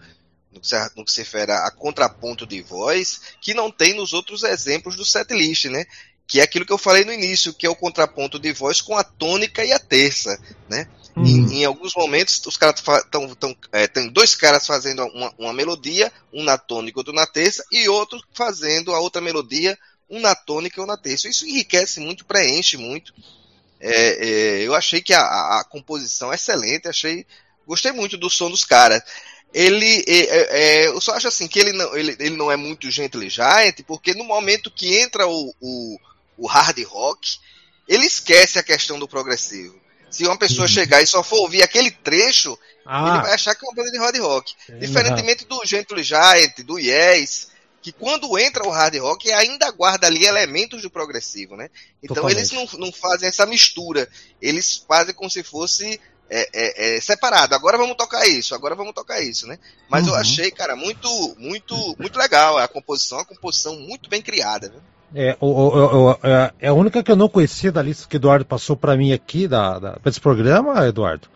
no que, se, no que se refere a contraponto de voz que não tem nos outros exemplos do setlist, né? Que é aquilo que eu falei no início, que é o contraponto de voz com a tônica e a terça, né? Hum. Em, em alguns momentos, os caras estão. É, tem dois caras fazendo uma, uma melodia, um na tônica e outro na terça, e outro fazendo a outra melodia, um na tônica e um na terça. Isso enriquece muito, preenche muito. É, é, eu achei que a, a- a composição é excelente, achei. Gostei muito do som dos caras. Ele. é, é, é, eu só acho assim que ele não, ele, ele não é muito gentle giant, porque no momento que entra o, o, o hard rock, ele esquece a questão do progressivo. Se uma pessoa chegar e só for ouvir aquele trecho, ele vai Ah, achar que é uma banda de hard rock. Uhum. Diferentemente do Gentle Giant, do Yes, que quando entra o hard rock ainda guarda ali elementos do progressivo, né? Então Totalmente. eles não, não fazem essa mistura, eles fazem como se fosse é, é, é, separado. Agora vamos tocar isso, agora vamos tocar isso, né? Mas eu Uhum. achei, cara, muito, muito, muito legal a composição, a composição muito bem criada, né? É, o- o- o- é- é a única que eu não conhecia da lista que o Eduardo passou pra mim aqui, da, da, pra esse programa, Eduardo.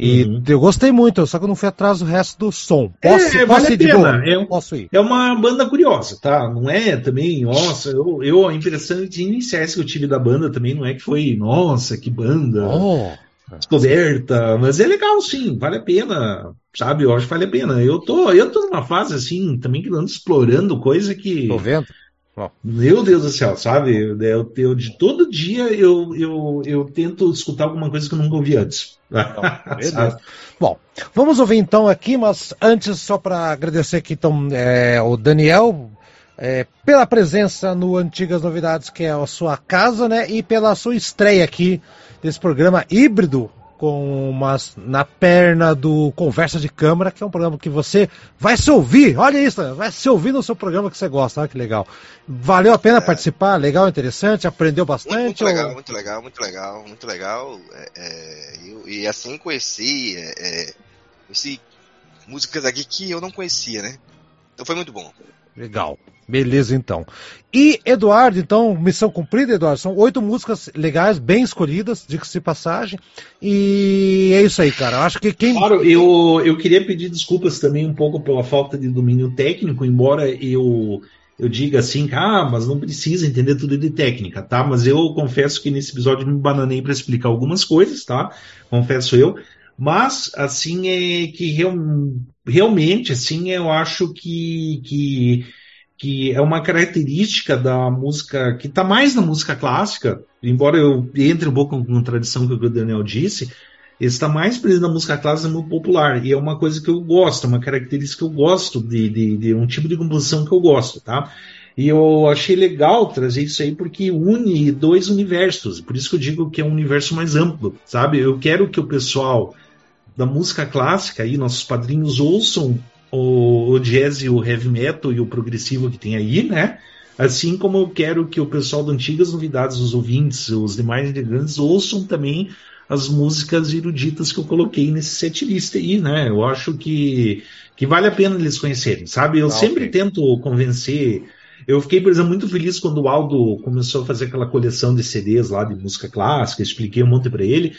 E Uhum. eu gostei muito, só que eu não fui atrás do resto do som. Posso, É, posso vale ir de boa? é Posso ir. É uma banda curiosa, tá? Não é também, nossa, eu, eu a impressão de iniciais que eu tive da banda também não é que foi, nossa, que banda Oh, descoberta, mas é legal sim, vale a pena, sabe? Eu acho que vale a pena. Eu tô, eu tô numa fase assim, também que ando explorando coisa que, tô vendo? Meu Deus do céu, sabe? Eu, eu, eu- de todo dia eu, eu, eu tento escutar alguma coisa que eu nunca ouvi antes. beleza. Sabe? Bom, vamos ouvir então aqui, mas antes, só para agradecer aqui então é, o Daniel é, pela presença no Antigas Novidades, que é a sua casa, né? E pela sua estreia aqui desse programa híbrido com umas na perna do Conversa de Câmara, que é um programa que você vai se ouvir. Olha isso, vai se ouvir no seu programa que você gosta. Olha que legal. Valeu a pena participar, legal, interessante, aprendeu Muito, bastante. muito ou- legal, muito legal, muito legal, muito legal. É, é, eu- e assim conheci, é, é, conheci músicas aqui que eu não conhecia, né? Então foi muito bom. Legal. Beleza, então. E, Eduardo, então, missão cumprida, Eduardo. São oito músicas legais, bem escolhidas, diga-se passagem. E é isso aí, cara. Eu acho que quem. Claro, eu, eu queria pedir desculpas também um pouco pela falta de domínio técnico, embora eu, eu diga assim, ah, mas não precisa entender tudo de técnica, tá? Mas eu confesso que nesse episódio me bananei para explicar algumas coisas, tá? Confesso eu. Mas, assim, é que real- realmente, assim, eu acho que, que, que é uma característica da música, que está mais na música clássica, embora eu entre um pouco em contradição com que o Daniel disse, está mais presente na música clássica no popular. E é uma coisa que eu gosto, uma característica que eu gosto, de, de, de um tipo de composição que eu gosto, tá? E eu achei legal trazer isso aí porque une dois universos. Por isso que eu digo que é um universo mais amplo, sabe? Eu quero que o pessoal da música clássica aí, nossos padrinhos, ouçam o, o jazz e o heavy metal e o progressivo que tem aí, né? Assim como eu quero que o pessoal do Antigas Novidades, os ouvintes, os demais integrantes, ouçam também as músicas eruditas que eu coloquei nesse setlist aí, né? Eu acho que, que vale a pena eles conhecerem, sabe? Eu Ah, sempre ok. tento convencer. Eu fiquei, por exemplo, muito feliz quando o Aldo começou a fazer aquela coleção de CDs lá de música clássica, expliquei um monte para ele.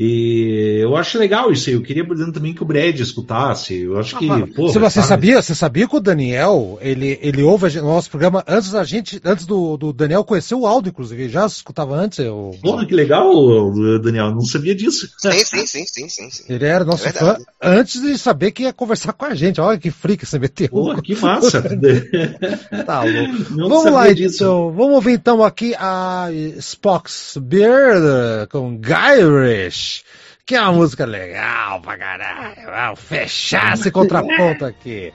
E eu acho legal isso aí. Eu queria, por exemplo, também que o Brad escutasse. Eu acho que. porra, Se você sabe? sabia, você sabia que o Daniel, ele, ele ouve o nosso programa antes da gente, antes do, do Daniel conhecer o áudio, inclusive. Ele já escutava antes. Eu, Porra, que legal, Daniel. Não sabia disso. Sim, sim, sim, sim, sim, sim. ele era nosso É fã antes de saber que ia conversar com a gente. Olha que freak você meteu. Porra, que massa. Tá louco. Não Vamos lá disso. então, vamos ouvir então aqui a Spock's Beard com Que é uma música legal pra caralho. Vamos fechar esse contraponto aqui.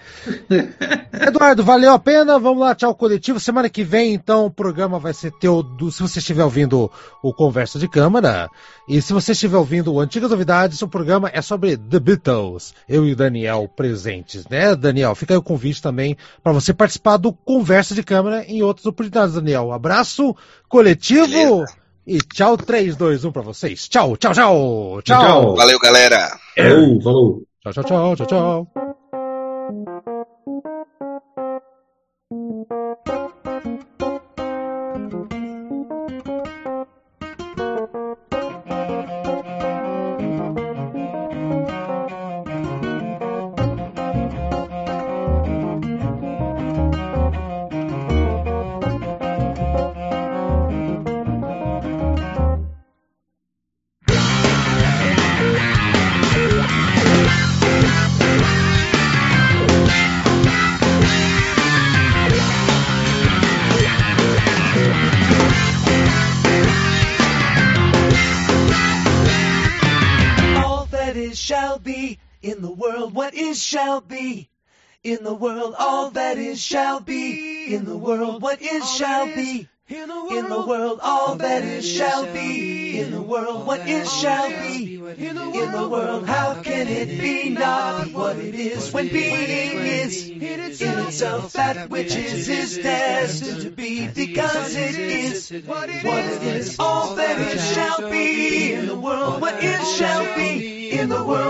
Eduardo, valeu a pena, vamos lá, tchau coletivo. Semana que vem então o programa vai ser teu, do, se você estiver ouvindo o Conversa de Câmara, e se você estiver ouvindo o Antigas Novidades, o programa é sobre The Beatles. Eu e o Daniel presentes, né, Daniel? Fica aí o convite também para você participar do Conversa de Câmara em outras oportunidades, Daniel. Abraço coletivo Beleza. E tchau, 3, 2, 1 para vocês. Tchau, tchau, tchau. Tchau. Tchau. Valeu, galera. Falou, falou. Tchau, tchau, tchau, tchau, tchau. Shall be in the world. What is shall be in the world. All that is shall be in the world. What is shall be In the world, all that is shall be. In the world, what is shall be. In the world, how can it be not what it is when being is in itself that which is is destined to be because it is what it is. All that is shall be. In the world, what is shall be. In the world,